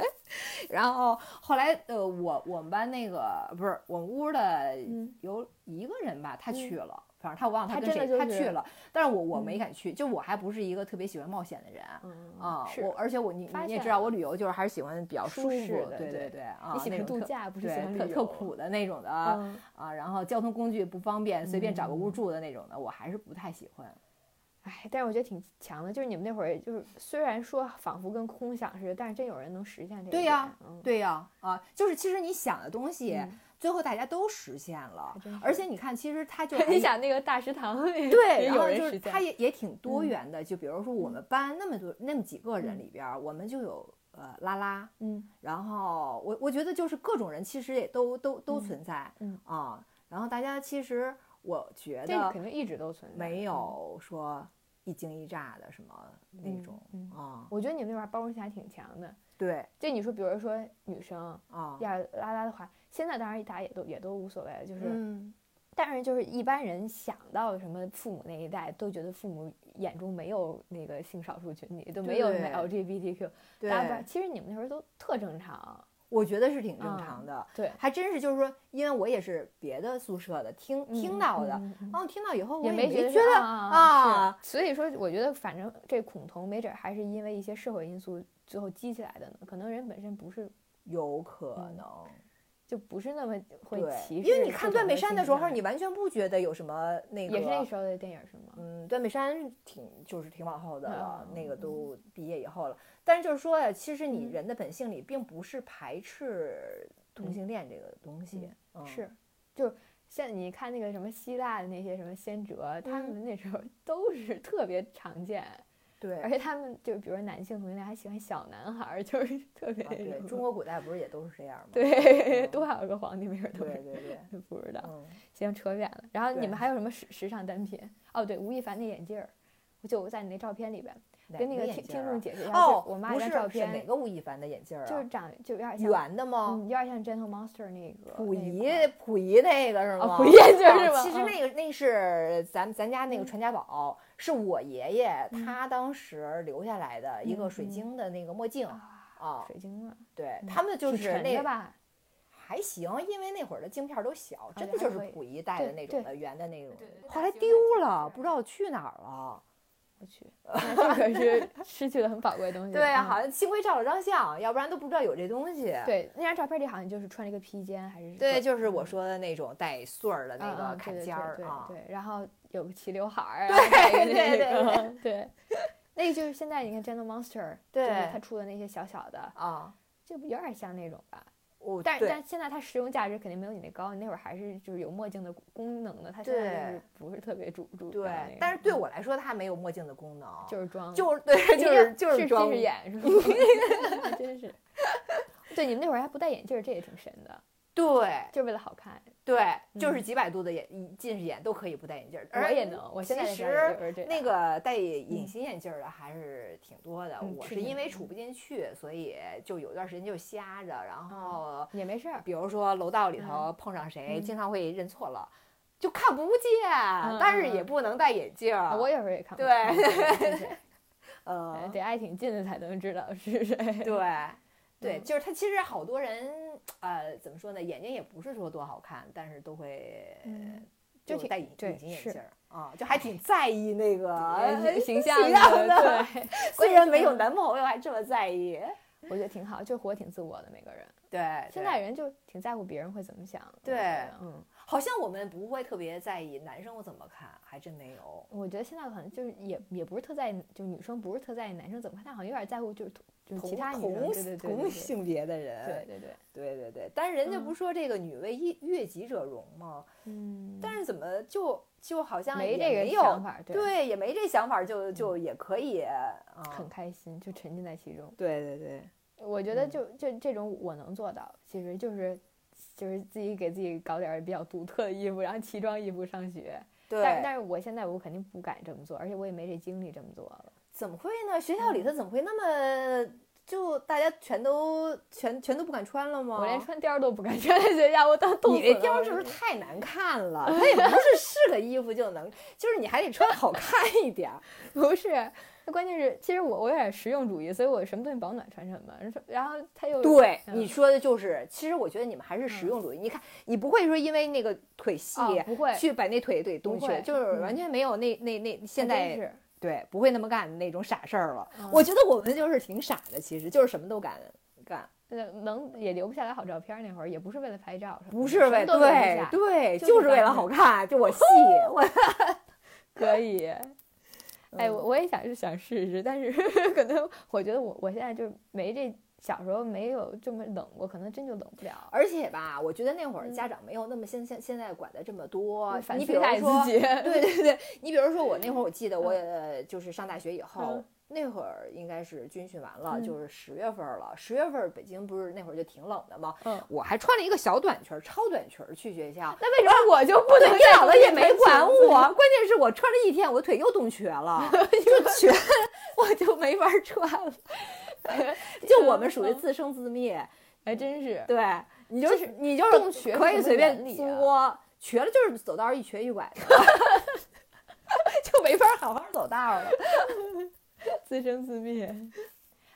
然后后来呃，我我们班那个不是我们屋的嗯。有一个人吧，他去了，反正他我忘了他跟谁，他去了，但是我我没嗯敢去，就我还不是一个特别喜欢冒险的人。嗯啊，是我而且我你你也知道我旅游就是还是喜欢比较舒舒服适的对对对啊，你喜欢度假，不是对喜欢特特苦的那种的嗯啊，然后交通工具不方便，随便找个屋嗯住的那种的，我还是不太喜欢。哎，但是我觉得挺强的，就是你们那会儿就是虽然说仿佛跟空想似的，但是真有人能实现这个。对呀嗯，对呀，啊，就是其实你想的东西，嗯最后大家都实现了。而且你看，其实他就还 你想那个大食堂也对，然后就是有人实现它也也挺多嗯元的。就比如说我们班那么多那么几个人嗯里边儿，我们就有呃拉拉，嗯然后我我觉得就是各种人其实也都都都嗯存在，嗯啊，然后大家其实我觉这得肯定一直都存在，没嗯。有说一惊一乍的什么那嗯种我觉得你们那边包容性还挺强的。对。就你说，比如说女生啊，要是拉拉的话，现在当然大家也都也都无所谓了，就是，嗯，但是就是一般人想到什么父母那一代，都觉得父母眼中没有那个性少数群体，都没有什么 LGBTQ，对大家不知道，其实你们那时候都特正常。我觉得是挺正啊常的，对，还真是就是说，因为我也是别的宿舍的听听到的，然后听到以后我也没觉得啊啊，所以说，我觉得反正这恐同没准还是因为一些社会因素最后激起来的呢。可能人本身不是有可嗯能。就不是那么会，歧视，因为你看《断背山》的时候，你完全不觉得有什么那个。也是那时候的电影是吗？嗯，断背山挺就是挺往后的了，嗯那个都毕业以后了。但是就是说呀，其实你嗯人的本性里并不是排斥同性恋这个东西，嗯是，就像你看那个什么希腊的那些什么先哲，他嗯们那时候都是特别常见，对，而且他们就比如说男性同性恋还喜欢小男孩儿，就是特别啊对，中国古代不是也都是这样吗？对嗯多少个皇帝没准都是对对对，不知道。嗯，行，扯远了。然后你们还有什么时时尚单品？哦，对，吴亦凡那眼镜儿，我就在你那照片里边，跟那个听听众解释一下，哦，我妈不是那张照片哪，个吴亦凡的眼镜儿啊？就是长就有点像，圆的吗？嗯，有点像 Gentle Monster 那个溥仪溥仪那个是吗？哦溥仪眼镜啊是吗其实嗯那个那是咱咱家那个嗯传家宝，是我爷爷嗯他当时留下来的一个水晶的那个墨镜啊，啊。水晶啊，嗯对他们就是是那个吧？还行，因为那会儿的镜片儿都小，真的就是溥仪戴的那种的圆的那种后来丢了，不知道去哪儿了。我去，那这可是 失去了很宝贵的东西。对好像幸亏照了张相，要不然都不知道有这东西。对，那张照片里好像就是穿了一个披肩，还是对，个就是我说的那种带穗儿的嗯那个嗯对对坎肩儿对啊。对对，然后有个齐刘海儿啊，对对对 对，那个就是现在你看 Gentle Monster，就是对他出的那些小小的，啊，这不有点像那种吧？哦但是但现在它实用价值肯定没有你那高，你那会儿还是就是有墨镜的功能的，它现在就是不是特别主主对但是对我来说，它没有墨镜的功能，就是装，就是对，就是就是装近视眼是吗？真是。对，你们那会儿还不戴眼镜，这也挺神的，对就是为了好看。对，就是嗯几百度的眼近视眼都可以不戴眼镜儿。我也能，我现在其实那个戴隐形眼镜儿的还是挺多的，嗯我是因为杵不进去，所以就有段时间就瞎着，然后也没事儿，比如说楼道里头碰上谁，嗯经常会认错了。就看不见，但是也嗯不能戴眼镜儿。啊我有时候也看不见对 得挨挺近的才能知道是谁。对，对，嗯就是他其实好多人，呃，怎么说呢？眼睛也不是说多好看，但是都会嗯就挺戴隐隐形眼镜儿啊，就还挺在意那个呃形象的，对，虽然没有男朋友，还这么在意。我觉得挺好，就活挺自我的每个人。对，对现在人就挺在乎别人会怎么想。我对嗯，好像我们不会特别在意男生怎么看，还真没有。我觉得现在可能就是也也不是特在意，就女生不是特在意男生怎么看，但好像有点在乎就是就是同同同性别的人，对对对，对对对，但是人家嗯不说这个女为悦悦己者容吗？嗯，但是怎么就就好像也没这个想法，对，对，也没这想法，就就也可以啊。很开心，就沉浸在其中。对对对，我觉得嗯就就这种我能做到，其实就是就是自己给自己搞点儿比较独特的衣服，然后奇装异服上学。对，但但是我现在我肯定不敢这么做，而且我也没这精力这么做了。怎么会呢？学校里嗯头怎么会那么就大家全都全全都不敢穿了吗？我连穿貂儿都不敢穿，在学校我当冻你死了你这貂儿是不是太难看了？它也不是是个衣服就能，就是你还得穿好看一点儿。不是，那关键是，其实我我有点实用主义，所以我什么东西保暖穿什么。然后他又对，嗯你说的就是，其实我觉得你们还是实用主义。你看，你不会说因为那个腿细、哦不会去把那腿给东西去，就是嗯完全没有那那那现在对不会那么干的那种傻事儿了。嗯我觉得我们就是挺傻的，其实就是什么都敢干，呃能也留不下来好照片，那会儿也不是为了拍照，不是为对对，就是为了好看，就我 细我。可以。哎，嗯我我也想是想试试，但是 可能我觉得我我现在就没这小时候没有这么冷过，可能真就冷不了。而且吧，我觉得那会儿嗯家长没有那么现现现在管的这么多。反你比如说，对对对，你比如说我那会儿，我记得我也就是上大学以后嗯，那会儿应该是军训完了，嗯就是十月份了。十月份北京不是那会儿就挺冷的吗？嗯我还穿了一个小短裙儿，超短裙儿去学校。那为什么我就不能对，你在姥姥也没管我，关键是我穿了一天，我腿又冻瘸了，就瘸，我就没法穿了。就我们属于自生自灭，还 真是。对你就是你就冻是可以随便作，瘸了就是走道一瘸一拐的，就没法好好走道了。自生自灭。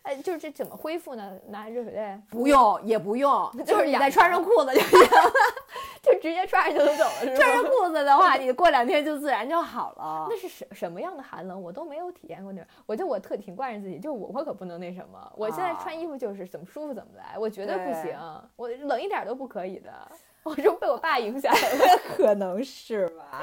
哎，就是这怎么恢复呢？拿热水袋不用也不用，就是你再穿上裤子就行了。就直接穿上就能走了，是穿上？裤子的话，你过两天就自然就好了那。是什什么样的寒冷？我都没有体验过那种。我就我特挺惯着自己，就我我可不能那什么。我现在啊穿衣服就是怎么舒服怎么来，我绝对不行，我冷一点都不可以的。我是被我爸影响了。可能是吧，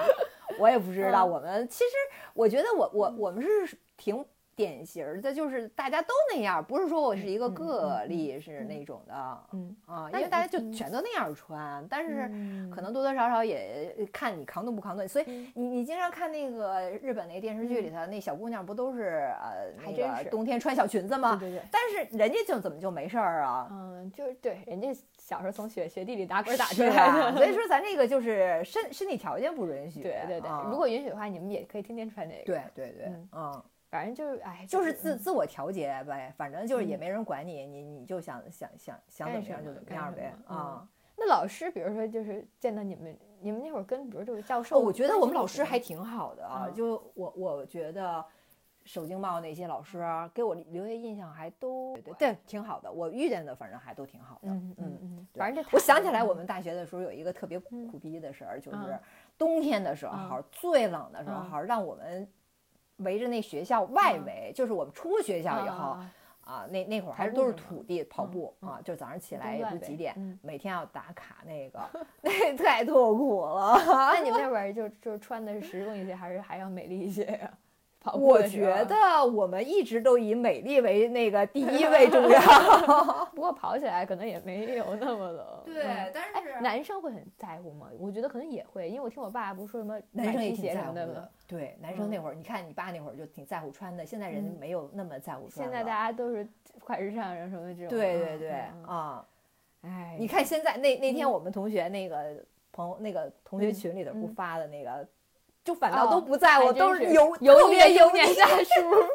我也不知道。嗯我们其实，我觉得我我我们是挺典型的，就是大家都那样，不是说我是一个个嗯例是嗯那种的嗯，啊，因为大家就嗯全都那样穿，但是嗯可能多多少少也看你扛冻不扛冻，所以嗯你你经常看那个日本那个电视剧里头，那小姑娘不都是呃那还真是个冬天穿小裙子吗？对对对。但是人家就怎么就没事儿啊？嗯，就是对，人家小时候从雪雪地里打滚打出来吧？的，所以说咱这个就是身身体条件不允许。对对对，啊如果允许的话，你们也可以天天穿这个。对，对对嗯，嗯，反正就是哎，就是嗯自自我调节呗，反正就是也嗯。没人管你，你你就想想想想怎么样就怎么样呗啊。那老师，比如说就是见到你们，你们那会儿跟比如这个教授，哦，我觉得我们老师还挺好的啊，嗯。就我我觉得。首经贸那些老师啊给我留下印象还都对对挺好的，我遇见的反正还都挺好的。嗯嗯嗯，反正这我想起来，嗯我。们大学的时候有一个特别嗯。苦逼的事儿，就是嗯冬天的时候。嗯最冷的时嗯候，让我们围着那学校外围，就是我们出学校以后啊啊，那那会儿还是都是土地跑步啊，就早上起来也不几点嗯，每天要打卡那个，那太痛苦了。那你们那会儿就就穿的是实用一些，还是还要美丽一些呀？跑步我觉，得我们一直都以美丽为那个第一位 重要。不过跑起来可能也没有那么冷。对但是，男生会很在乎吗？我觉得可能也会，因为我听我爸不是说什么男生也挺在乎的什么的吗？。对，男生嗯那会儿，你看你爸那会儿就挺在乎穿的，现在人嗯没有那么在乎穿了。现在大家都是快时尚人什么这种。嗯对对对啊！哎，你看现在那那天嗯我们同学那个朋友那个同学嗯群里头不嗯发的那个，就反倒都哦不在乎，还真是都油油特别油腻的中年腻大叔，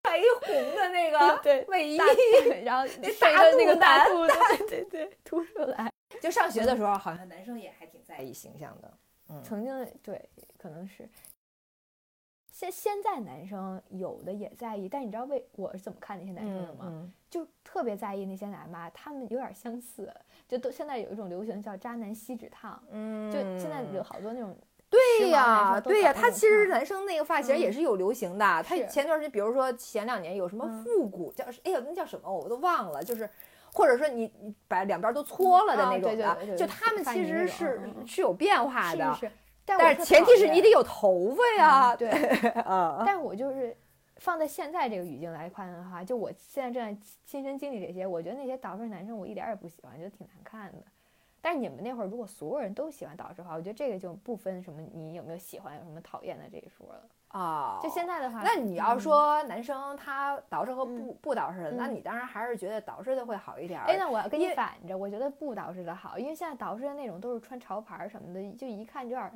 还一红的那个 对卫衣，然后那大那个大肚子，对对对，凸出来。就上学的时候，好像男生也还挺在意形象的。嗯，曾经对，可能是。现现在男生有的也在意，但你知道为我是怎么看那些男生的吗？嗯就特别在意那些男吧，他们有点相似，就都现在有一种流行叫渣男锡纸烫，嗯，就现在有好多那种对呀，对呀，他其实男生那个发型也嗯是有流行的。他前段时间，比如说前两年有什么嗯复古，叫哎呀那叫什么我都忘了，就是。或者说你你把两边都搓了的啊那种的对对对，对就他们其实是是有变化的，是是，但是前提是你得有头发呀，嗯对，啊，但我就是放在现在这个语境来看的话，就我现在正在亲身经历这些，我觉得那些倒饬男生我一点儿也不喜欢，觉得挺难看的。但是你们那会儿如果所有人都喜欢导师的话，我觉得这个就不分什么你有没有喜欢有什么讨厌的这一说了。啊，就现在的话，那你要嗯，说男生他导师和不嗯不导师的，那嗯你当然还是觉得导师的会好一点儿。哎，那我要跟你反着，我觉得不导师的好，因为现在导师的那种都是穿潮牌什么的，就一看就有点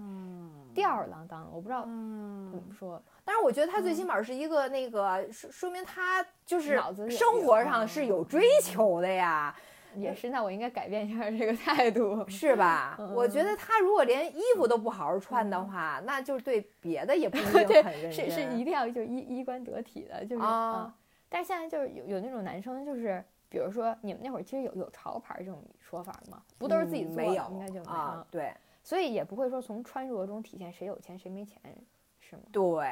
吊儿郎当的，我不知道怎嗯么说。但是我觉得他最起码是一个那个，说说明他就是生活上是有追求的呀，也是，那我应该改变一下这个态度。是吧？嗯我觉得他如果连衣服都不好好穿的话，那就对别的也不一定 很认真。是是一定要就衣衣冠得体的，就是啊嗯但是现在就是有有那种男生，就是比如说你们那会儿其实有有潮牌这种说法吗？不都是自己做的？嗯没有？应该就没有啊？对所以也不会说从穿着中体现谁有钱谁没钱，是吗？对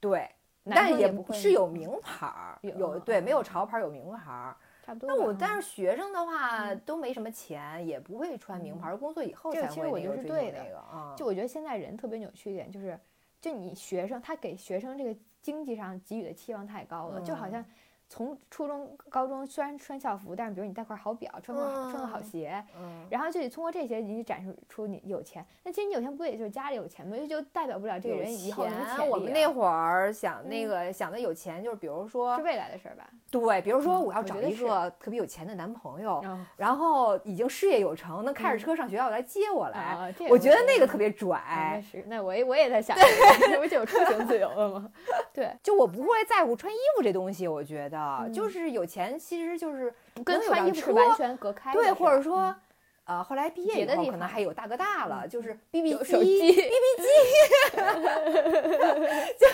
对，男但也不会是有名牌儿，有有对没有嗯潮牌有名牌儿。差不多。那我嗯但是学生的话嗯都没什么钱，也不会穿名嗯牌儿，工作以后这个才会其实我觉得是对的那个啊。就我觉得现在人特别扭曲一点，就是就你学生他给学生这个经济上给予的期望太高了，就好像嗯从初中、高中虽然穿校服，但是比如你带块好表，穿块好穿个好嗯鞋，嗯，然后就得通过这些你展示出你有钱。那其实你有钱不也就是家里有钱吗？就代表不了这个人以后能钱潜力、啊。我们那会儿想那嗯个想的有钱，就是比如说是未来的事儿吧？对，比如说嗯我要找一个特别有钱的男朋友，哦然后已经事业有成，能开着嗯车上学校来接我来，我觉得那个特别拽。是，那我也我也在想这个，这 不就有出行自由了吗？对，就我不会在乎穿衣服这东西，我觉得、就嗯。是有钱，其实就是跟穿衣服是车完全隔开的对，或者说嗯。呃，后来毕业以后，别的地方可能还有大哥大了，嗯就是 BB 有 机，手机，就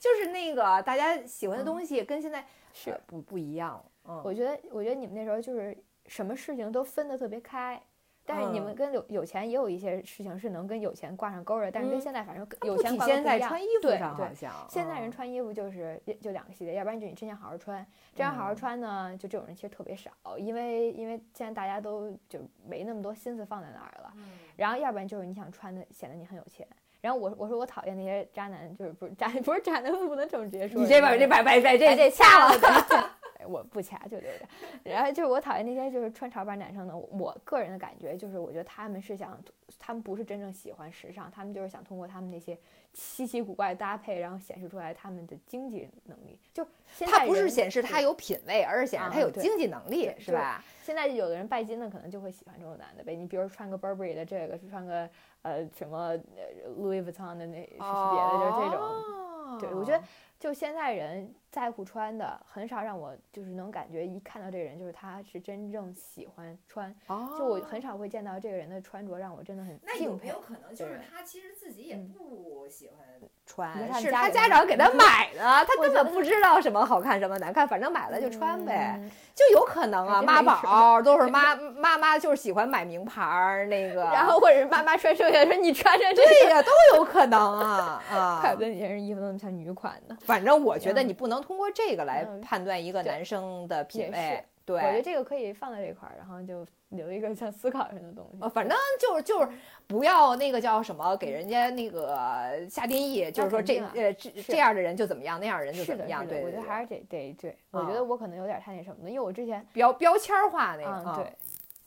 就是那个大家喜欢的东西跟现在是。呃不不一样。嗯，我觉得，我觉得你们那时候就是什么事情都分得特别开，但是你们嗯跟有有钱也有一些事情是能跟有钱挂上钩的，但是跟嗯现在反正它有钱现挂钩不一样在穿衣服对对上好像。现在人嗯穿衣服就是就就两个系列，要不然就你真想好好穿，真想好好嗯穿呢，就这种人其实特别少，因为因为现在大家都就没那么多心思放在那儿了。嗯然后要不然就是你想穿的显得你很有钱。然后我我说我讨厌那些渣男，就是不是渣 不是渣男，不能这么直接说。你这把这把把这哎这这掐了，哎我不掐就留着。然后就是我讨厌那些就是穿潮牌男生呢，我个人的感觉就是，我觉得他们是想，他们不是真正喜欢时尚，他们就是想通过他们那些稀奇古怪的搭配，然后显示出来他们的经济能力。就现在它不是显示他有品位，而是显示他有经济能力是是吧？现在有的人拜金的可能就会喜欢这种男的呗。你比如穿个 Burberry 的这个，穿个呃什么呃 Louis Vuitton 的那是别的，就是这种。种对我觉得就现在人在乎穿的，很少让我就是能感觉一看到这个人，就是他是真正喜欢穿。哦就我很少会见到这个人的穿着让我真的很那有没有。可能就是他其实自己也嗯不喜欢穿，看是他家长给他 买的，他根本不知道什么好看什么难看，反正买了就穿呗，嗯就有可能啊，妈宝都是妈 妈妈就是喜欢买名牌儿那个，然后或者是妈妈穿剩下的说你穿上这个，对呀，都有可能啊 啊怪不。得你这身衣服那么像女款呢。反正我觉得嗯你不能通过这个来嗯。判断一个男生的品也味是，对，我觉得这个可以放在这块儿，然后就留一个像思考上的东西。呃，反正就是就是不要那个叫什么，给人家那个下定义，就是说这啊呃这这样的人就怎么样，那样的人就怎，么样，对，我觉得还是。得得对，我觉啊得我可能有点太那什么了，因为我之前标标签儿化那个，嗯，啊对，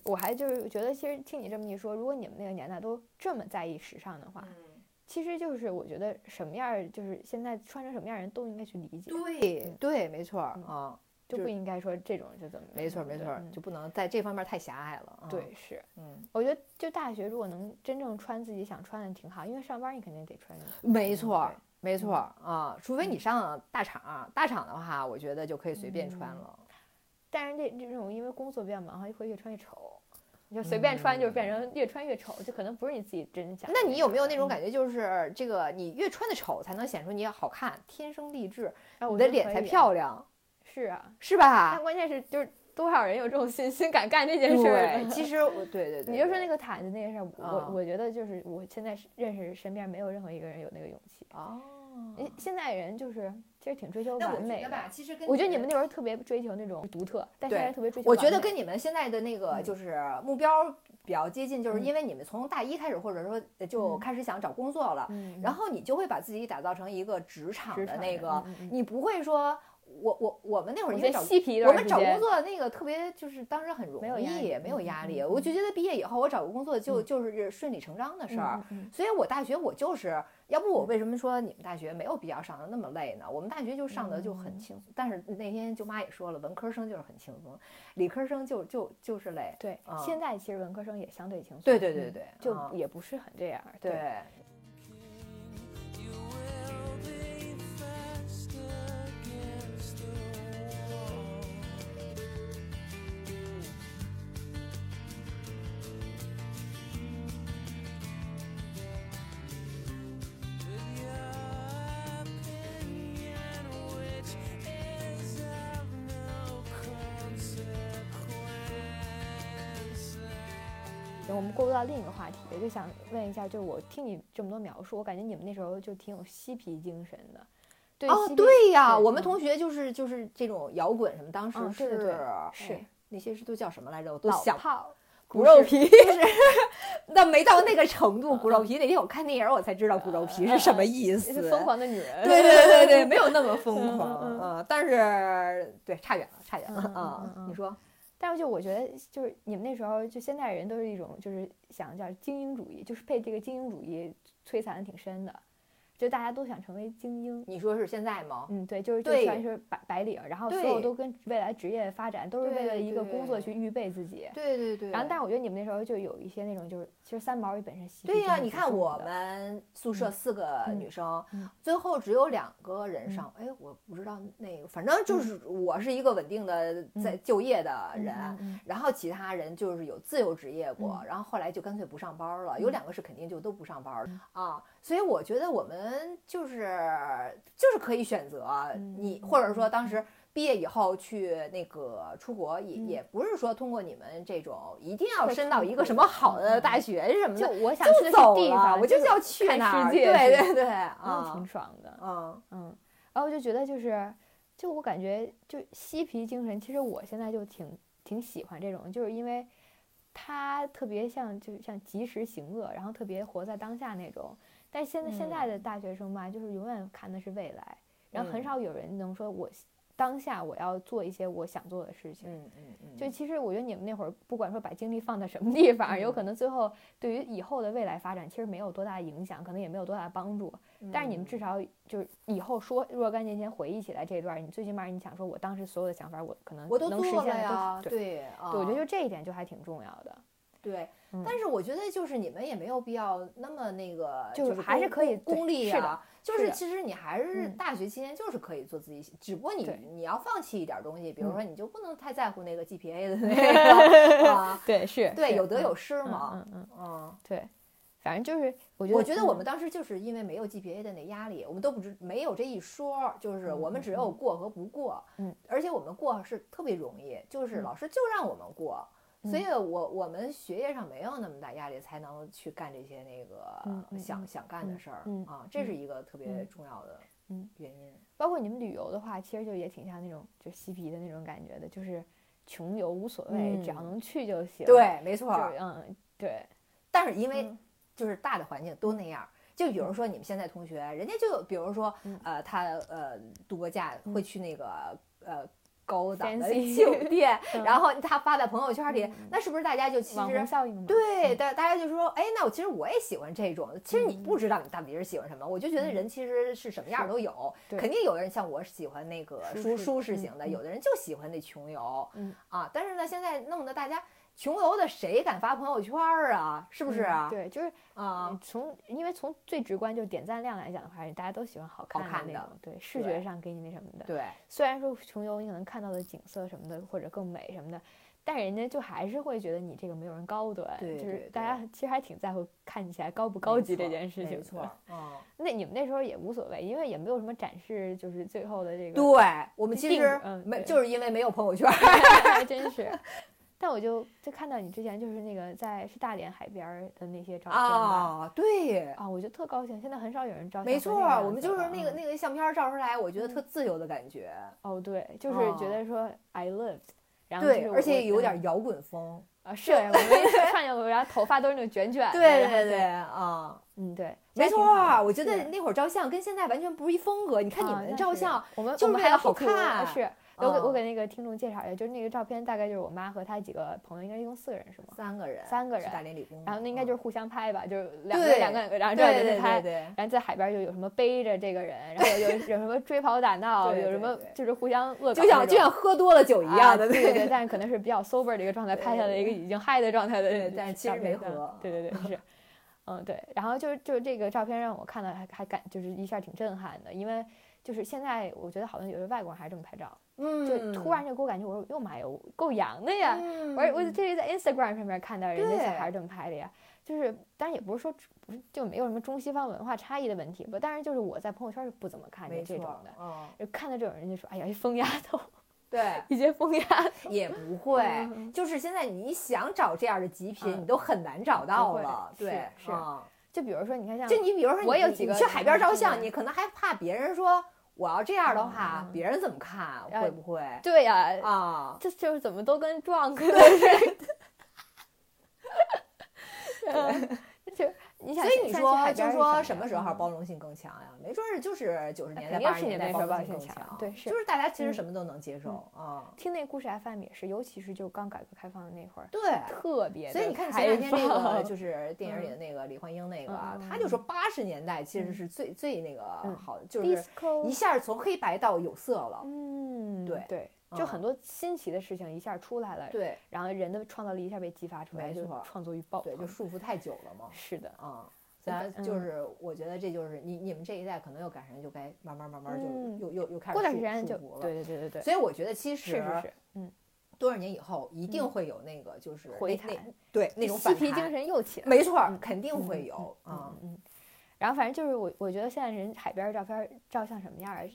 我还就是觉得，其实听你这么一说，如果你们那个年代都这么在意时尚的话，嗯其实就是我觉得什么样儿，就是现在穿成什么样儿人都应该去理解，对对，没错啊，就就不应该说这种就怎么没错儿没错就不能在这方面太狭隘了，啊对，是，嗯，我觉得就大学如果能真正穿自己想穿的挺好，因为上班你肯定得穿，没错儿没错儿啊，除非你嗯上大厂，大厂的话，我觉得就可以随便穿嗯了，但是这这种因为工作比较忙，还会越穿越丑。你就随便穿，就是变成越穿越丑，就可能不是你自己真想。嗯那你有没有那种嗯感觉，就是这个你越穿的丑，才能显出你好看，天生丽质，哎我你的脸才漂亮，是啊，是吧但？关键是就是多少人有这种信心敢干这件事儿对，其实我对对对，你就说那个毯子那件事儿，我啊我觉得就是我现在认识身边没有任何一个人有那个勇气。哦，现在人就是其实挺追求完美的。吧，其实跟我觉得你们那会儿特别追求那种独特，但现对在特别追求我。觉得跟你们现在的那个嗯就是目标比较接近，就是嗯因为你们从大一开始，或者说呃就嗯开始想找工作了，嗯，然后你就会把自己打造成一个职场的那个，你不会说。我我我们那会儿因为找嬉皮我们找工作那个特别就是当时很容没有压易，力没有压力。嗯我就觉得毕业以后我找个工作就嗯就是顺理成章的事儿。所以我大学我就是，要不我为什么说你们大学没有必要上的那么累呢？我们大学就上的就很嗯轻松，但是那天舅妈也说了，文科生就是很轻松，理科生就就就是累。对啊，现在其实文科生也相对轻松。对对对嗯对就啊也不是很这样。对，我们过渡到另一个话题，我就想问一下，就是我听你这么多描述，我感觉你们那时候就挺有嬉皮精神的。对哦对呀，我们同学就是就是这种摇滚什么，当时是是哎那些是都叫什么来着？我都想炮，骨肉皮，就是那没到那个程度。骨肉皮那天我看电影，我才知道骨肉皮是什么意思。是疯狂的女人。对对对对，没有那么疯嗯狂嗯嗯，但是对差远了，差远了啊你说但是就我觉得，就是你们那时候，就现代人都是一种就是想叫精英主义，就是被这个精英主义摧残的挺深的，就大家都想成为精英。你说是现在吗？嗯，对，就是就对全是白白领，然后所有都跟未来职业发展都是为了一个工作去预备自己。对对对然后，但是我觉得你们那时候就有一些那种，就是其实三毛也本身对呀、你看我们宿舍四个嗯女生，嗯最后只有两个人上。哎，我不知道那个，反正就是我是一个稳定的在就业的人。然后其他人就是有自由职业过，嗯然后后来就干脆不上班了。有嗯两个是肯定就都不上班了、啊，所以我觉得我们就是就是可以选择你，嗯或者说当时毕业以后去那个出国，也、嗯也不是说通过你们这种一定要特升到一个什么好的嗯大学什么的就，我想去的地方，我就是要去看那儿，世界对对对，那啊挺，爽的。嗯嗯，然后我就觉得就是，就我感觉就嬉皮精神，其实我现在就挺挺喜欢这种，就是因为他特别像就是像及时行乐，然后特别活在当下那种。但现在现在的大学生吧，就是永远看的是未来，然后很嗯少有人能说我当下我要做一些我想做的事情。嗯嗯嗯，就其实我觉得你们那会儿，不管说把精力放在什么地方，有嗯可能最后对于以后的未来发展，其实没有多大影响，可能也没有多大帮助。但是你们至少就是以后说若干年前回忆起来这段儿，你最起码你想说，我当时所有的想法，我可能我都能实现的呀，都对。对，啊对，我觉得就这一点就还挺重要的。对，嗯但是我觉得就是你们也没有必要那么那个，就是还是可以功利啊。就是其实你还是嗯大学期间就是可以做自己喜，只不过你你要放弃一点东西，比如嗯说你就不能太在乎那个 GPA 的 那个啊，对，是，对，有得有失嘛，嗯嗯，嗯。对，反正就是我觉得，我觉得我嗯们当时就是因为没有 GPA 的那压力，我们都不知没有这一说，就是嗯我们只嗯有过和不过，嗯，而且我们过是特别容易，就是嗯老师就让我们过，所以嗯我我们学业上没有那么大压力，才能去干这些那个想嗯想干的嗯事儿嗯啊，这是嗯一个特别嗯重要的嗯原因。包括你们旅游的话，其实就也挺像那种就嬉皮的那种感觉的，就是穷游无所谓，只要嗯能去就行。，对，没错儿。嗯，对，但是因为嗯就是大的环境都那样。就比如说你们现在同学，人家就比如说嗯，呃，他呃度个假会去那个呃高档的酒店，嗯然后他发在朋友圈里嗯，那是不是大家就其实效应嘛。对，嗯大大家就说，哎，那我其实我也喜欢这种。其实你嗯不知道你到底是喜欢什么，我就觉得嗯人其实是什么样儿都有，肯定有的人像我喜欢那个舒舒适型的，嗯有的人就喜欢那穷游嗯啊。但是呢，现在弄得大家穷游的谁敢发朋友圈啊？是不是嗯啊？对，就是啊嗯，从因为从最直观就是点赞量来讲的话，大家都喜欢好看看的那种，对，视觉上给你那什么的。对，虽然说穷游你可能看到的景色什么的或者更美什么的，但人家就还是会觉得你这个没有人高端，对就是大家其实还挺在乎看起来高不高级这件事情的。没错，嗯。那你们那时候也无所谓，因为也没有什么展示，就是最后的这个。对我们其实没，嗯没就是因为没有朋友圈。还真是。但我就就看到你之前就是那个在是大连海边儿的那些照片吧。啊，对，啊，我就特高兴，现在很少有人照相。没错儿，我们就是那个嗯那个相片儿照出来，我觉得特自由的感觉。哦，对，就是觉哦得说 I lived，然后对，而且有点摇滚风。啊，是我们看见我，然后头发都是那种卷卷的，对对对，啊，嗯对，没错儿，我觉得那会儿照相跟现在完全不是一风格。你看你们照相，我们我们还要好看是。我给我嗯给那个听众介绍一下，就是那个照片大概就是我妈和她几个朋友，应该一共四个人是吗？三个人，三个人大连理工。然后那应该就是互相拍吧，就是两个对两个然后这样子拍对，对。然后在海边就有什么背着这个人，然后有有有什么追跑打闹，对有什么就是互相恶搞就像就像喝多了酒一啊样的，对对对，但是可能是比较 sober 的一个状态拍下来一个已经嗨的状态的对但是其实没喝对对对是，嗯对，然后就是就是这个照片让我看到还还感就是一下挺震撼的，因为就是现在我觉得好像有的外国人还是这么拍照，嗯，就突然就给我感觉我说哟妈呀，够洋的呀！嗯，我我这是在 Instagram 上面看到人家小对。孩这么拍的呀，就是当然也不是说不是就没有什么中西方文化差异的问题吧，但是就是我在朋友圈是不怎么看见这种的，嗯，就看到这种人就说哎呀，一疯丫头，对，一些疯丫头，也不 会，嗯。就是现在你想找这样的极品，嗯你都很难找到了，是对，是嗯。就比如说你看像就你比如说你，我有几个去海边照相，嗯你可能还怕别人说我要这样的话，别人怎么看？会不会对呀？啊，这就是怎么都跟壮哥似的。所以你说，就说什么时候嗯包容性更强呀？没准儿就是九十年代、八十年代包容性更强对是就是大家其实嗯什么都能接受啊。听那故事 FM 也是，尤其是就刚改革开放的那会儿，对，特别所以你看前开两天那个 就是电影里嗯的那个李焕英那个啊他就说八十年代其实嗯是最最那个嗯好，就是一下从黑白到有色了。嗯，对对，嗯就很多新奇的事情一下出来了，对然后人的创造力一下被激发出来，就没错创作欲爆对，就束缚太久了嘛。是的，啊，嗯就是我觉得这就是你你们这一代可能又赶上就该慢慢慢慢就嗯又又又开始过段束时间就。对对对对对，所以我觉得其实是是是，嗯，多少年以后一定嗯会有那个就是回弹对那种嬉皮精，神又起来了，没错肯定会有啊。嗯嗯。然后反正就是我，我觉得现在人海边儿照片儿照相什么样儿，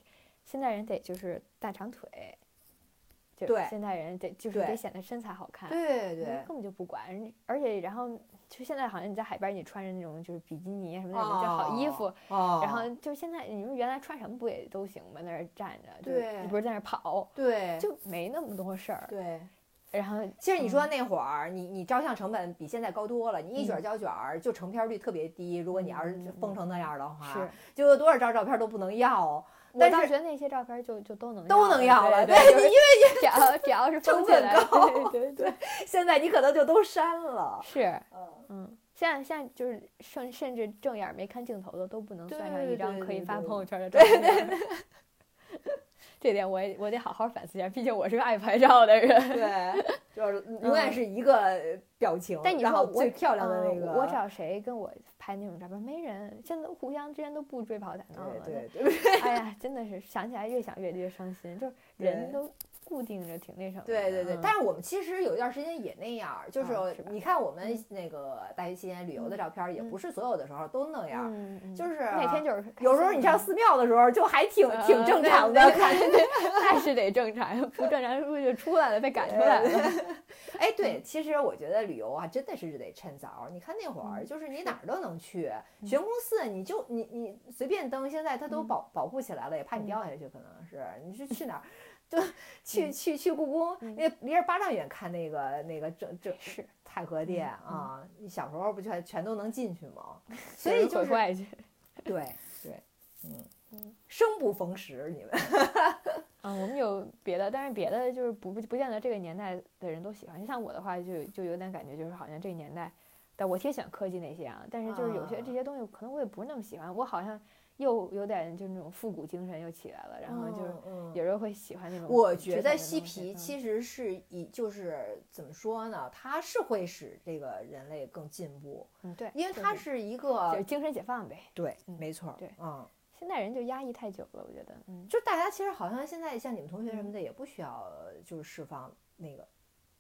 现在人得就是大长腿，就对现在人得就是得显得身材好看，对对人根本就不管，人而且然后就现在好像你在海边你穿着那种就是比基尼什么那种就好衣服，哦，然后就现在你们原来穿什么不也都行吗？在那儿站着，就是对你不是在那儿跑，对就没那么多事儿。对。然后其实你说那会儿，你你照相成本比现在高多了，你一卷嗯胶卷儿就成片率特别低。如果你要是嗯嗯封成那样的话，是就有多少张照片都不能要，我但是倒觉得那些照片就就都能都能要了。对因为 只要只要是成本高对对对，现在你可能就都删了。是，嗯，嗯，现在现在就是甚甚至正眼儿没看镜头的都不能算上一张可以发朋友圈的照片。这点我也我得好好反思一下，毕竟我是个爱拍照的人。对，就是 永远是一个表情，但你说我最漂亮的那嗯个，我我找谁跟我拍那种照片？没人，现在互相之间都不追跑打闹了。对对对哎呀，真的是想起来越想越越伤心，就是人都固定着挺那什么的。对对对嗯，但是我们其实有一段时间也那样，就是你看我们那个大学期间旅游的照片，也嗯不是所有的时候都那样就是那天就是有时候你上寺庙的时候，就还挺呃挺正常的，看那是得正常，不正常是不是就出来了，被赶出来了？哎，对，其实我觉得旅游啊，真的是得趁早。你看那会儿，嗯就是你哪儿都能去，悬空寺你就你你随便登，现在它都嗯保保护起来了，也怕你嗯掉下去，可能是你是去哪儿，就 去去去故宫，嗯。那离着八丈远看那个那个正正是。太和殿嗯。啊，你小时候不全全都能进去吗？所所以以就是。对对，嗯嗯，生不逢时，你们嗯，我们有别的，但是别的就是不不不见得这个年代的人都喜欢。像我的话就，就有点感觉，就是好像这个年代，但我挺喜欢科技那些啊，但是就是有些啊。这些东西可能我也不是那么喜欢，我好像又有点就是那种复古精神又起来了，然后就是有时候会喜欢那种。我觉得嬉嬉皮其实是以就是怎么说呢？它是会使这个人类更进步，嗯对，因为它是一就是个精神解放呗。对，嗯没错儿，对嗯，现在人就压抑太久了，我觉得，嗯，就大家其实好像现在像你们同学什么的也不需要就是释放那个，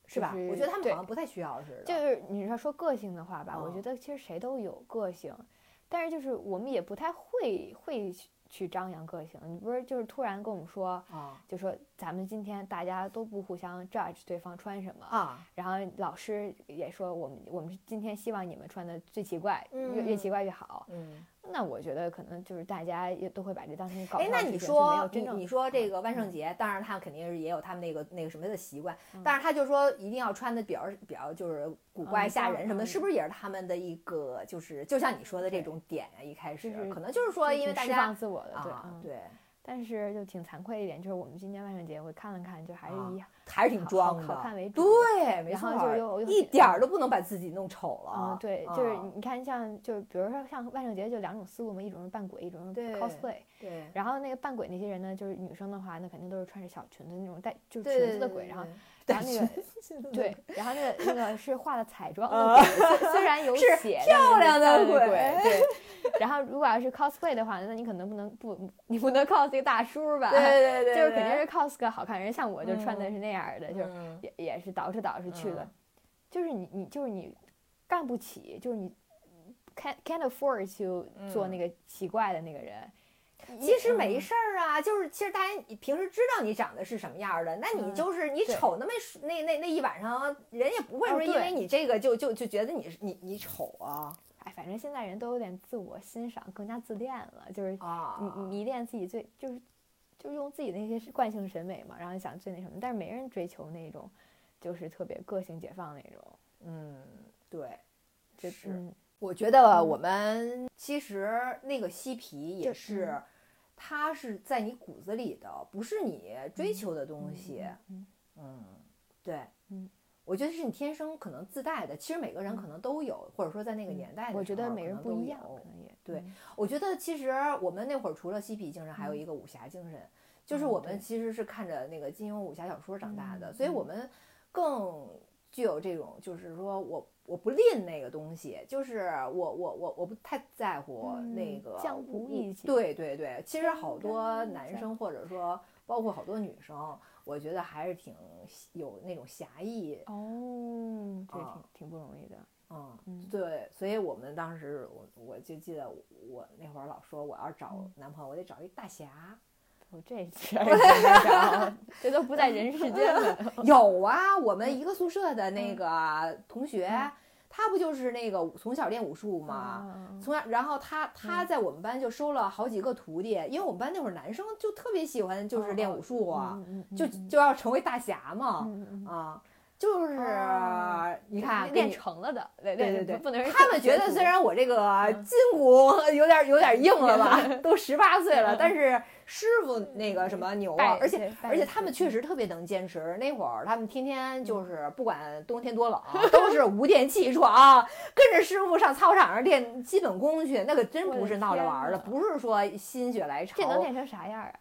是吧？我觉得他们好像不太需要似的，就是你要说个性的话吧，我嗯觉得其实谁都有个性，但是就是我们也不太会会去去张扬个性。你不是就是突然跟我们说，啊就说咱们今天大家都不互相 judge 对方穿什么，啊，然后老师也说我们我们今天希望你们穿的最奇怪，越越嗯奇怪越好。嗯。那我觉得可能就是大家也都会把这当成搞哎，那你说你你说这个万嗯圣节，当然他肯定是也有他们那个那个什么的习惯，嗯但是他就说一定要穿的比较比较就是古怪嗯吓人什么的，嗯是不是也是他们的一个就是就像你说的这种点啊？一开始就是可能就是说，因为大家放自我的，对，对，但是就挺惭愧一点，就是我们今年万圣节我看了看，就还是啊一还是挺装的，好好看为主对，没然错后就有有一点儿都不能把自己弄丑了。嗯，对，就是啊你看像就是比如说像万圣节就两种思路嘛，一种是扮鬼，一种是 cosplay。对然后那个扮鬼那些人呢，就是女生的话，那肯定都是穿着小裙子那种带就是裙子的鬼，然后然后那个对对，然后那个那个是化了彩妆啊的鬼，虽虽然有 是血，漂亮的鬼对。然后如果要是 cosplay 的话，那你可能不能不你不能 cos 一个大叔吧？对对对，就是肯定是 cos 个好看人，像我就穿的嗯是那样的，就是嗯。也也是捯饬捯饬去的嗯，就是你你就是你干不起，就是你 can't can't afford to 做那个奇怪的那个人。其实没嗯。事儿啊，就是其实大家你平时知道你长得是什么样儿的，那你嗯就是你丑那么那那那一晚上，人也不会哦说因为你这个就就就觉得你是你你丑啊。哎，反正现在人都有点自我欣赏，更加自恋了，就是迷恋自己最就是就是用自己的那些惯性审美嘛，然后想最那什么，但是没人追求那种就是特别个性解放那种。嗯，对，是嗯我觉得我们其实那个嬉皮也是是，它是在你骨子里的，不是你追求的东西。嗯嗯，对，嗯，我觉得是你天生可能自带的。其实每个人可能都有，或者说在那个嗯年代的时候，我觉得每人可能不一样，可能也。对嗯。我觉得其实我们那会儿除了嬉皮精神，还有一个武侠精神，就是我们。其实是看着那个金庸武侠小说长大的，嗯所以我们更具有这种，就是说我我不吝那个东西，就是我我我我不太在乎那嗯个江湖义义气。对对对，其实好多男生或者说包括好多女生，我觉得还是挺有那种侠义，哦，这啊挺挺不容易的。嗯，嗯对，所以我们当时我我就记得我那会儿老说我要找嗯男朋友，我得找一大侠。我这 这都不在人世间了。有啊，我们一个宿舍的那嗯个同学，嗯他不就是那个从小练武术吗？啊从小，然后他他嗯。在我们班就收了好几个徒弟，因为我们班那会儿男生就特别喜欢就是练武术啊，就就要成为大侠嘛，啊，就是、哦你看练成了的，对对对他们觉得虽然我这个嗯筋骨有点有点硬了吧，都十八岁了，但是师傅那个什么牛啊，而且而且他们确实特别能坚持。那会儿他们天天嗯就是不管冬天多冷，都是五点起床，跟着师傅上操场上练基本功去。那可真不是闹着玩儿的，不是说心血来潮。这能练成啥样啊？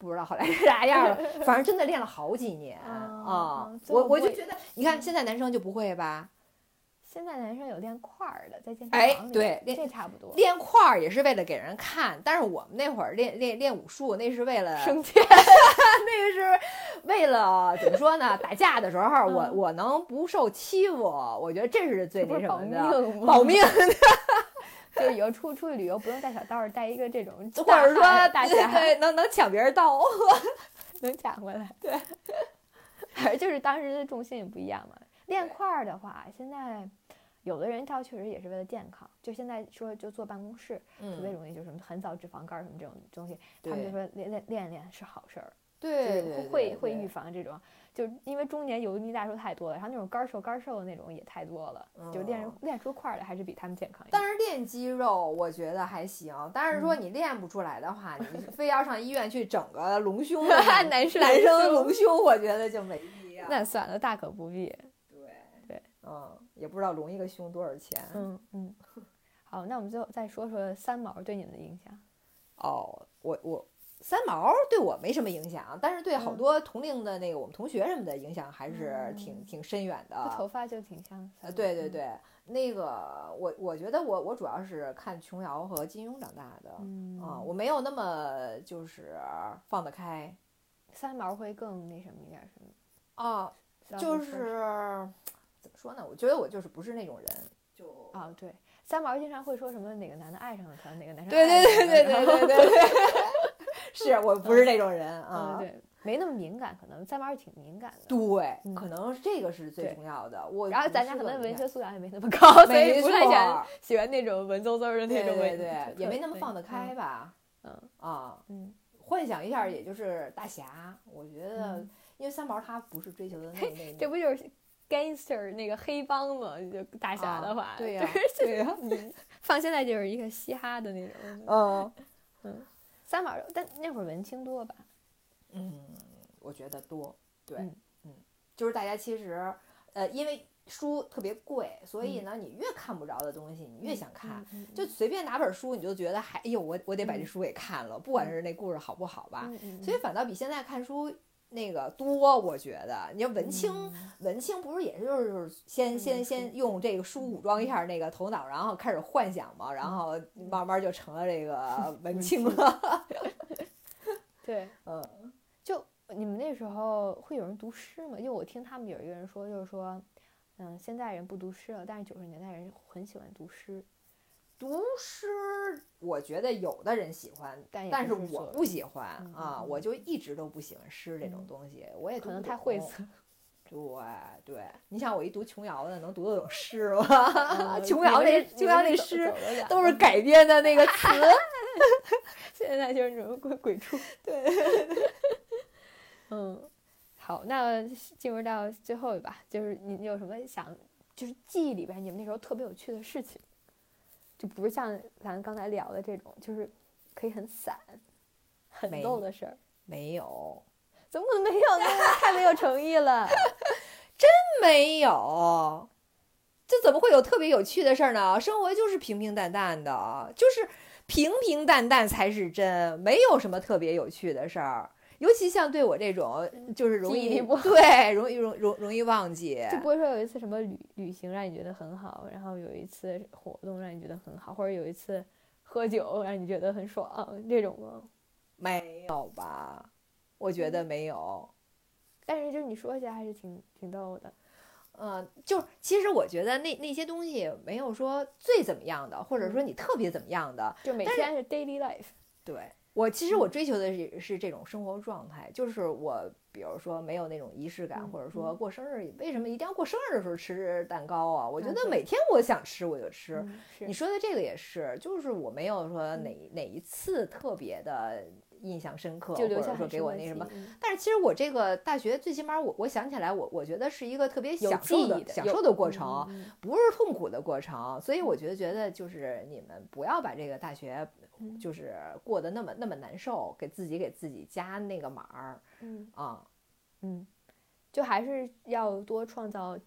不知道后来是啥样了，反正真的练了好几年哦啊我我就觉得，你看现在男生就不会吧？现在男生有练块儿的，在健身哎房里，对练这差不多。练块儿也是为了给人看，但是我们那会儿练练练武术，那是为了省钱，那个是为了怎么说呢？打架的时候，我嗯我能不受欺负，我觉得这是最那什么的，命？保命，就以后出出去旅游不用带小刀儿，带一个这种 或者说大 对能能抢别人刀。能抢回来。对，反正就是当时的重心也不一样嘛。练块儿的话，现在有的人倒确实也是为了健康，就现在说就坐办公室特别嗯，容易就什么很早脂肪肝儿什么这种东西，他们就说练练练练是好事儿，对就是会会预防这种，就是因为中年油腻大叔太多了，然后那种干瘦干瘦的那种也太多了，就练嗯练出块儿来还是比他们健康一点。但是练肌肉我觉得还行，但是说嗯你练不出来的话，你非要上医院去整个隆胸 男生男生隆隆胸，我觉得就没必要。那算了，大可不必。对对，嗯，也不知道隆一个胸多少钱。嗯嗯，好，那我们最后再说说三毛对你们的影响。哦，我我三毛对我没什么影响，但是对好嗯多同龄的那个我们同学什么的影响还是挺、嗯挺深远的。头发就挺像三呃，对对对，那个我我觉得我我主要是看琼瑶和金庸长大的。嗯啊，我没有那么就是放得开三毛会更那什么一点儿，是吗？啊，就是怎么说呢？我觉得我就是不是那种人，就啊，对，三毛经常会说什么哪个男的爱上了他，哪个男生对爱对对对对对对，是我不是那种人嗯，啊。对，没那么敏感，可能三毛是挺敏感的。对，嗯可能这个是最重要的。我然后咱家可能文学素养也没那么高，所以不太喜欢喜欢那种文绉绉的那对对种文，对，也没那么放得开。吧？嗯啊，嗯，幻想一下，也就是大侠。我觉得嗯，因为三毛他不是追求的那那这不就是 gangster 那个黑帮嘛？就大侠啊的话，对呀 就是对呀，你放现在就是一个嘻哈的那种。嗯嗯三毛，但那会儿文青多吧？嗯，我觉得多，对，嗯嗯，就是大家其实，呃，因为书特别贵，所以呢，你越看不着的东西，你越想看。嗯，就随便拿本书，你就觉得还，哎呦，我我得把这嗯书给看了，不管是那故事好不好吧。所以反倒比现在看书那个多，我觉得。你看文青，嗯文青不是也是就是先先嗯先用这个书武装一下那个头脑，然后开始幻想嘛，然后慢慢就成了这个 文青了。对，嗯，就你们那时候会有人读诗吗？因为我听他们有一个人说，就是说，嗯，现在人不读诗了，但是九十年代人很喜欢读诗。读诗，我觉得有的人喜欢，但是我不喜欢嗯啊，嗯我就一直都不喜欢诗这种嗯东西，我也可能太晦涩。对对，你想我一读琼瑶的，能读得懂诗吗？嗯 琼瑶那琼瑶那诗都是改编的那个词。现在就是什么鬼鬼畜。对，嗯，好，那进入到最后一吧，就是你你有什么想就是记忆里边你们那时候特别有趣的事情，就不是像咱刚才聊的这种，就是可以很散、很没逗的事儿。没有，怎么可能没有呢？太没有诚意了。真没有，这怎么会有特别有趣的事儿呢？生活就是平平淡淡的，就是平平淡淡才是真，没有什么特别有趣的事儿。尤其像对我这种，就是容易对，容易容容容易忘记。就不会说有一次什么旅旅行让你觉得很好，然后有一次活动让你觉得很好，或者有一次喝酒让你觉得很爽这种吗？没有吧？我觉得没有。但是就是你说起来还是挺挺逗的。嗯，就是其实我觉得那那些东西没有说最怎么样的，或者说你特别怎么样的。就每天是 daily life，对我其实我追求的是是这种生活状态，就是我比如说没有那种仪式感，嗯或者说过生日，为什么一定要过生日的时候吃蛋糕啊？我觉得每天我想吃我就吃。你说的这个也是，就是我没有说哪哪一次特别的印象深刻，就留或者说给我那什么但是其实我这个大学最起码我我想起来我我觉得是一个特别享受的享受的过嗯程，不是痛苦的过程。所以我觉得觉得就是你们不要把这个大学嗯就是过得那么那么难受，给自己给自己加那个码儿嗯啊。嗯，就还是要多创造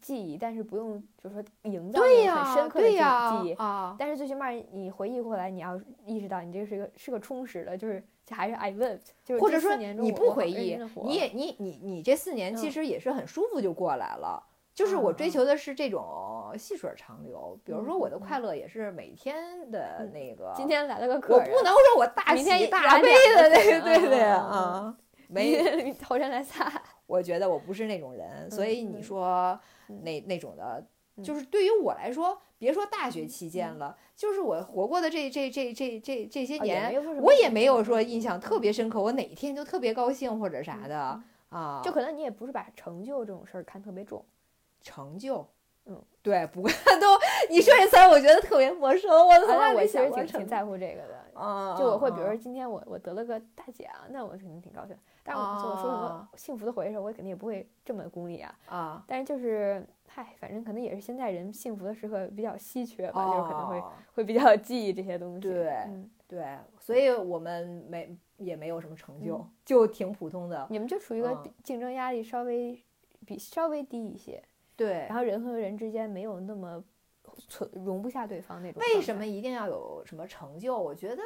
记忆，但是不用就是说营造那种对呀，很深刻的记对呀记忆。啊，但是最起码你回忆过来，你要意识到你这个是一个是个充实的，就是这还是 I lived，就是或者说你不回忆你也你你你这四年其嗯实也是很舒服就过来了。就是我追啊求的是这种细水长流，比如说我的快乐也是每天的嗯那个。今天来了个客人，我不能说我大喜大悲的那个对对啊，没 没头上来仨，我觉得我不是那种人，所以你嗯说嗯那那种的，嗯。就是对于我来说，别说大学期间了，就是我活过的这这这这这这些年，我也没有说嗯印象特别深刻，我哪一天就特别高兴或者啥的啊，就可能你也不是把成就这种事儿看特别重，成就。嗯，对，不过 都你说这词儿，我觉得特别陌生，我从啊来没我其实挺挺在乎这个的。啊，就我会，比如啊说今天我我得了个大奖，那我肯定挺高兴。但是我我说什么啊幸福的回忆的时候，我肯定也不会这么功利啊。啊，但是就是，嗨，反正可能也是现在人幸福的时刻比较稀缺吧，就是可能会哦会比较记忆这些东西。对嗯，对，所以我们没也没有什么成就，嗯就挺普通的。你们就处于一个竞争压力稍微比稍微低一些，对然，后人和人之间没有那么存容不下对方那种。为什么？一定要有什么成就？我觉得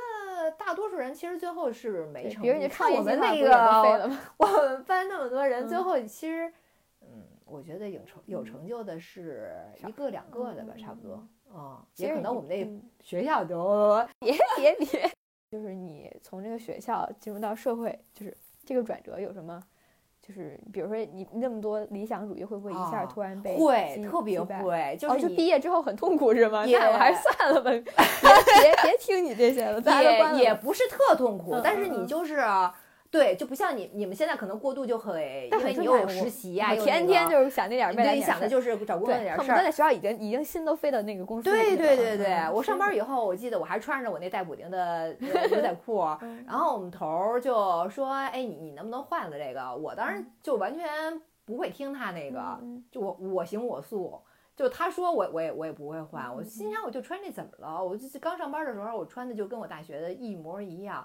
大多数人其实最后是没成就。别人家看我们那个，我们班那么多人，最嗯后其实，嗯，我觉得有成有嗯成就的是一个两个的吧，差不多。嗯，也可能我们那嗯学校都别 别别，就是你从这个学校进入到社会，就是这个转折有什么？就是比如说你那么多理想主义，会不会一下啊突然被特别会，就哦，是你就毕业之后很痛苦是吗？那我还是算了吧，别别别听你这些了，大家都关了也也不是特痛苦，嗯但是你就是。对，就不像你你们现在可能过度就很，因为你又有实习呀、我天天就是想那点儿未来对，点事儿想的就是找工作那对，点事儿。恨不得在学校已经已经心都飞到那个公司里对了。对对对，嗯我上班是以后，我记得我还穿着我那带补丁的 呃牛仔裤，嗯然后我们头儿就说：“哎，你你能不能换了这个？”我当时就完全不会听他那个，嗯就我我行我素。就他说我我也我也不会换，我嗯心想我就穿这怎么了？我就是刚上班的时候，我穿的就跟我大学的一模一样，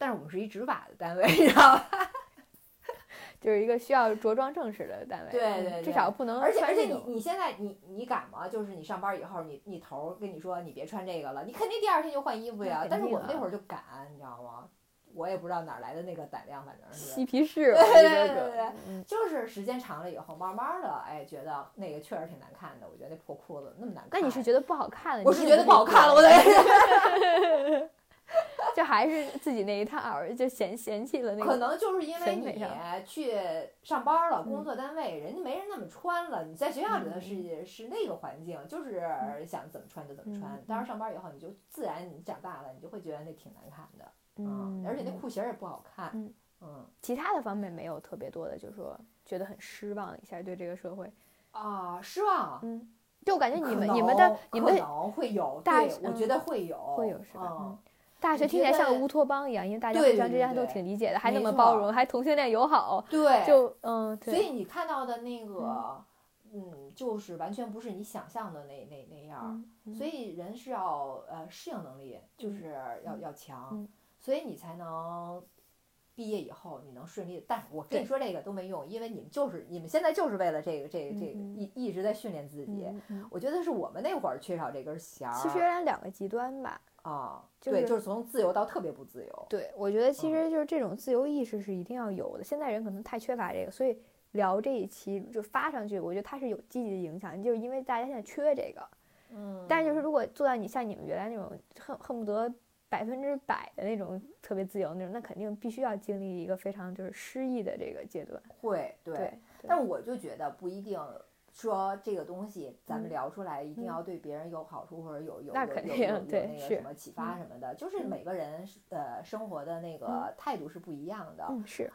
但是我们是一执法的单位，你知道吧？就是一个需要着装正式的单位，对嗯对对至少不能而且而且你你现在你你敢吗？就是你上班以后，你你头儿跟你说你别穿这个了，你肯定第二天就换衣服呀但是我们那会儿就敢，你知道吗？我也不知道哪儿来的那个胆量，反正是嬉皮士，我对对对对嗯就是时间长了以后，慢慢的哎觉得那个确实挺难看的。我觉得那破裤子那么难看。那你是觉得不好看了？我是觉得不好看了，我改得 就还是自己那一套，就嫌嫌弃了那个。可能就是因为你去上班了，嗯工作单位人家没人那么穿了，你在学校里头嗯是是那个环境，就是想怎么穿就怎么穿嗯。当然上班以后，你就自然你长大了，你就会觉得那挺难看的，嗯，而且那嗯裤型也不好看，嗯嗯其他的方面没有特别多的，就是说觉得很失望一下对这个社会。啊，失望。嗯，就我感觉你们你们的你们可能会有，对我觉嗯得会有，会有是吧？大学听起来像个乌托邦一样，因为大家对互相之间都挺理解的，还那么包容，还同性恋友好，对，就嗯，对，所以你看到的那个嗯，就是完全不是你想象的那那那样所以人是要呃适应能力，就是要要强，嗯所以你才能毕业以后你能顺利。但是我跟你说这个都没用，因为你们就是你们现在就是为了这个这个这个一一直在训练自己。我觉得是我们那会儿缺少这根弦儿。其实有点两个极端吧。啊，对，就是就是从自由到特别不自由。对，我觉得其实就是这种自由意识是一定要有的。现在人可能太缺乏这个，所以聊这一期就发上去，我觉得它是有积极的影响，就是因为大家现在缺这个。嗯但是就是如果做到你像你们原来那种恨恨不得百分之百的那种特别自由那种，那肯定必须要经历一个非常就是失意的这个阶段。会对，对，但我就觉得不一定。说这个东西，咱们嗯聊出来一定嗯要对别人有好处，或者有有有有有 有那个什么启发嗯什么的，就是嗯每个人是呃生活的那个嗯态度是不一样的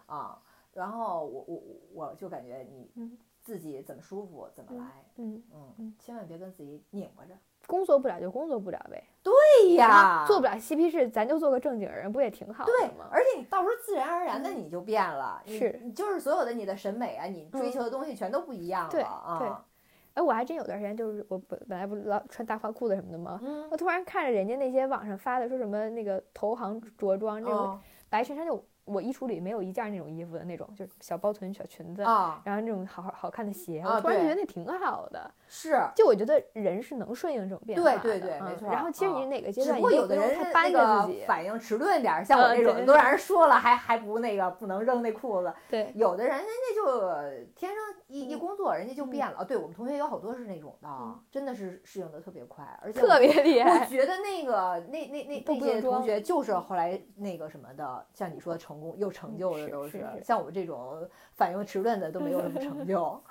啊。然后我我我就感觉你嗯自己怎么舒服怎么嗯来，嗯，千万别跟自己拧巴着。工作不了就工作不了呗。对呀，做不了嬉皮士，咱就做个正经人，不也挺好的对吗，？而且你到时候自然而然的嗯你就变了，你是你就是所有的你的审美啊，你追嗯求的东西全都不一样对了对啊。哎，我还真有段时间就是我本本来不是老穿大花裤子什么的吗？嗯我突然看着人家那些网上发的说什么那个投行着装这种哦白衬衫，就我衣橱里没有一件那种衣服的那种，就是小包臀、小裙子，啊，然后那种好好好看的鞋，啊我突然觉得那挺好的。是。就我觉得人是能顺应这种变化对的，对对对没错然后其实你啊哪个阶段，不过有的人那个着自己。反应迟钝点，像我嗯这种对都让人说了还还不那个不能扔那裤子。对，有的人人家就天生一一嗯工作人家就嗯变了。啊对我们同学有好多是那种的嗯，真的是适应的特别快，而且特我别厉害我。觉得那个那那那那些同学就是后来那个什么的，像你说的成功又成嗯就的都是是是像我这种反应迟钝的都没有什么成就。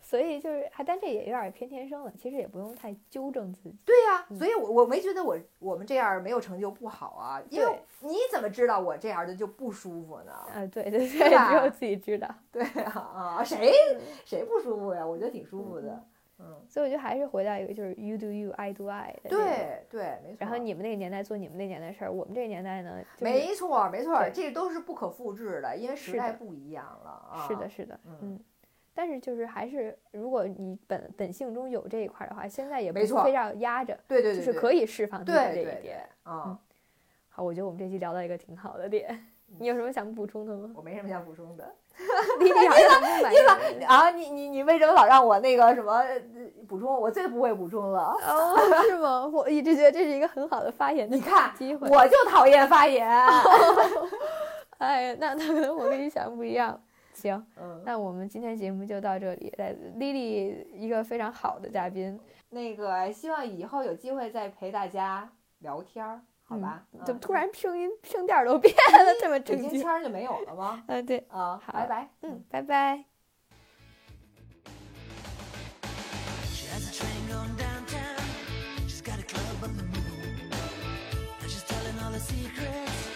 所以就是，还但这也有点偏天生了，其实也不用太纠正自己。对呀、嗯所以我我没觉得我我们这样没有成就不好啊，因为你怎么知道我这样的就不舒服呢？啊，对对对，只有自己知道。对啊啊，谁谁不舒服呀？我觉得挺舒服的。嗯，所以我觉得还是回到一个就是 you do you, I do I 的这个。对对，没错。然后你们那个年代做你们那年代的事儿，我们这个年代呢，就是、没错没错，对这都是不可复制的，因为时代不一样了啊。是的，，是的，嗯嗯。但是就是还是，如果你本本性中有这一块儿的话，现在也不没错非要压着，对对对，对就是可以释放对这一点。啊，好，我觉得我们这期聊到一个挺好的点，你有什么想补充的吗？我没什么想补充的 丽丽好像不满意。啊。你你你为什么老让我那个什么呃补充？我最不会补充了。哦，是吗？我一直觉得这是一个很好的发言的你看，机会。我就讨厌发言。哎呀，那那可能我跟你想不一样。行，嗯，那我们今天节目就到这里。来，Lily 一个非常好的嘉宾，那个希望以后有机会再陪大家聊天儿，好吧怎么突然声音声调都变了这么整圈就没有了吗？嗯对。啊好拜拜嗯拜拜。Secrets.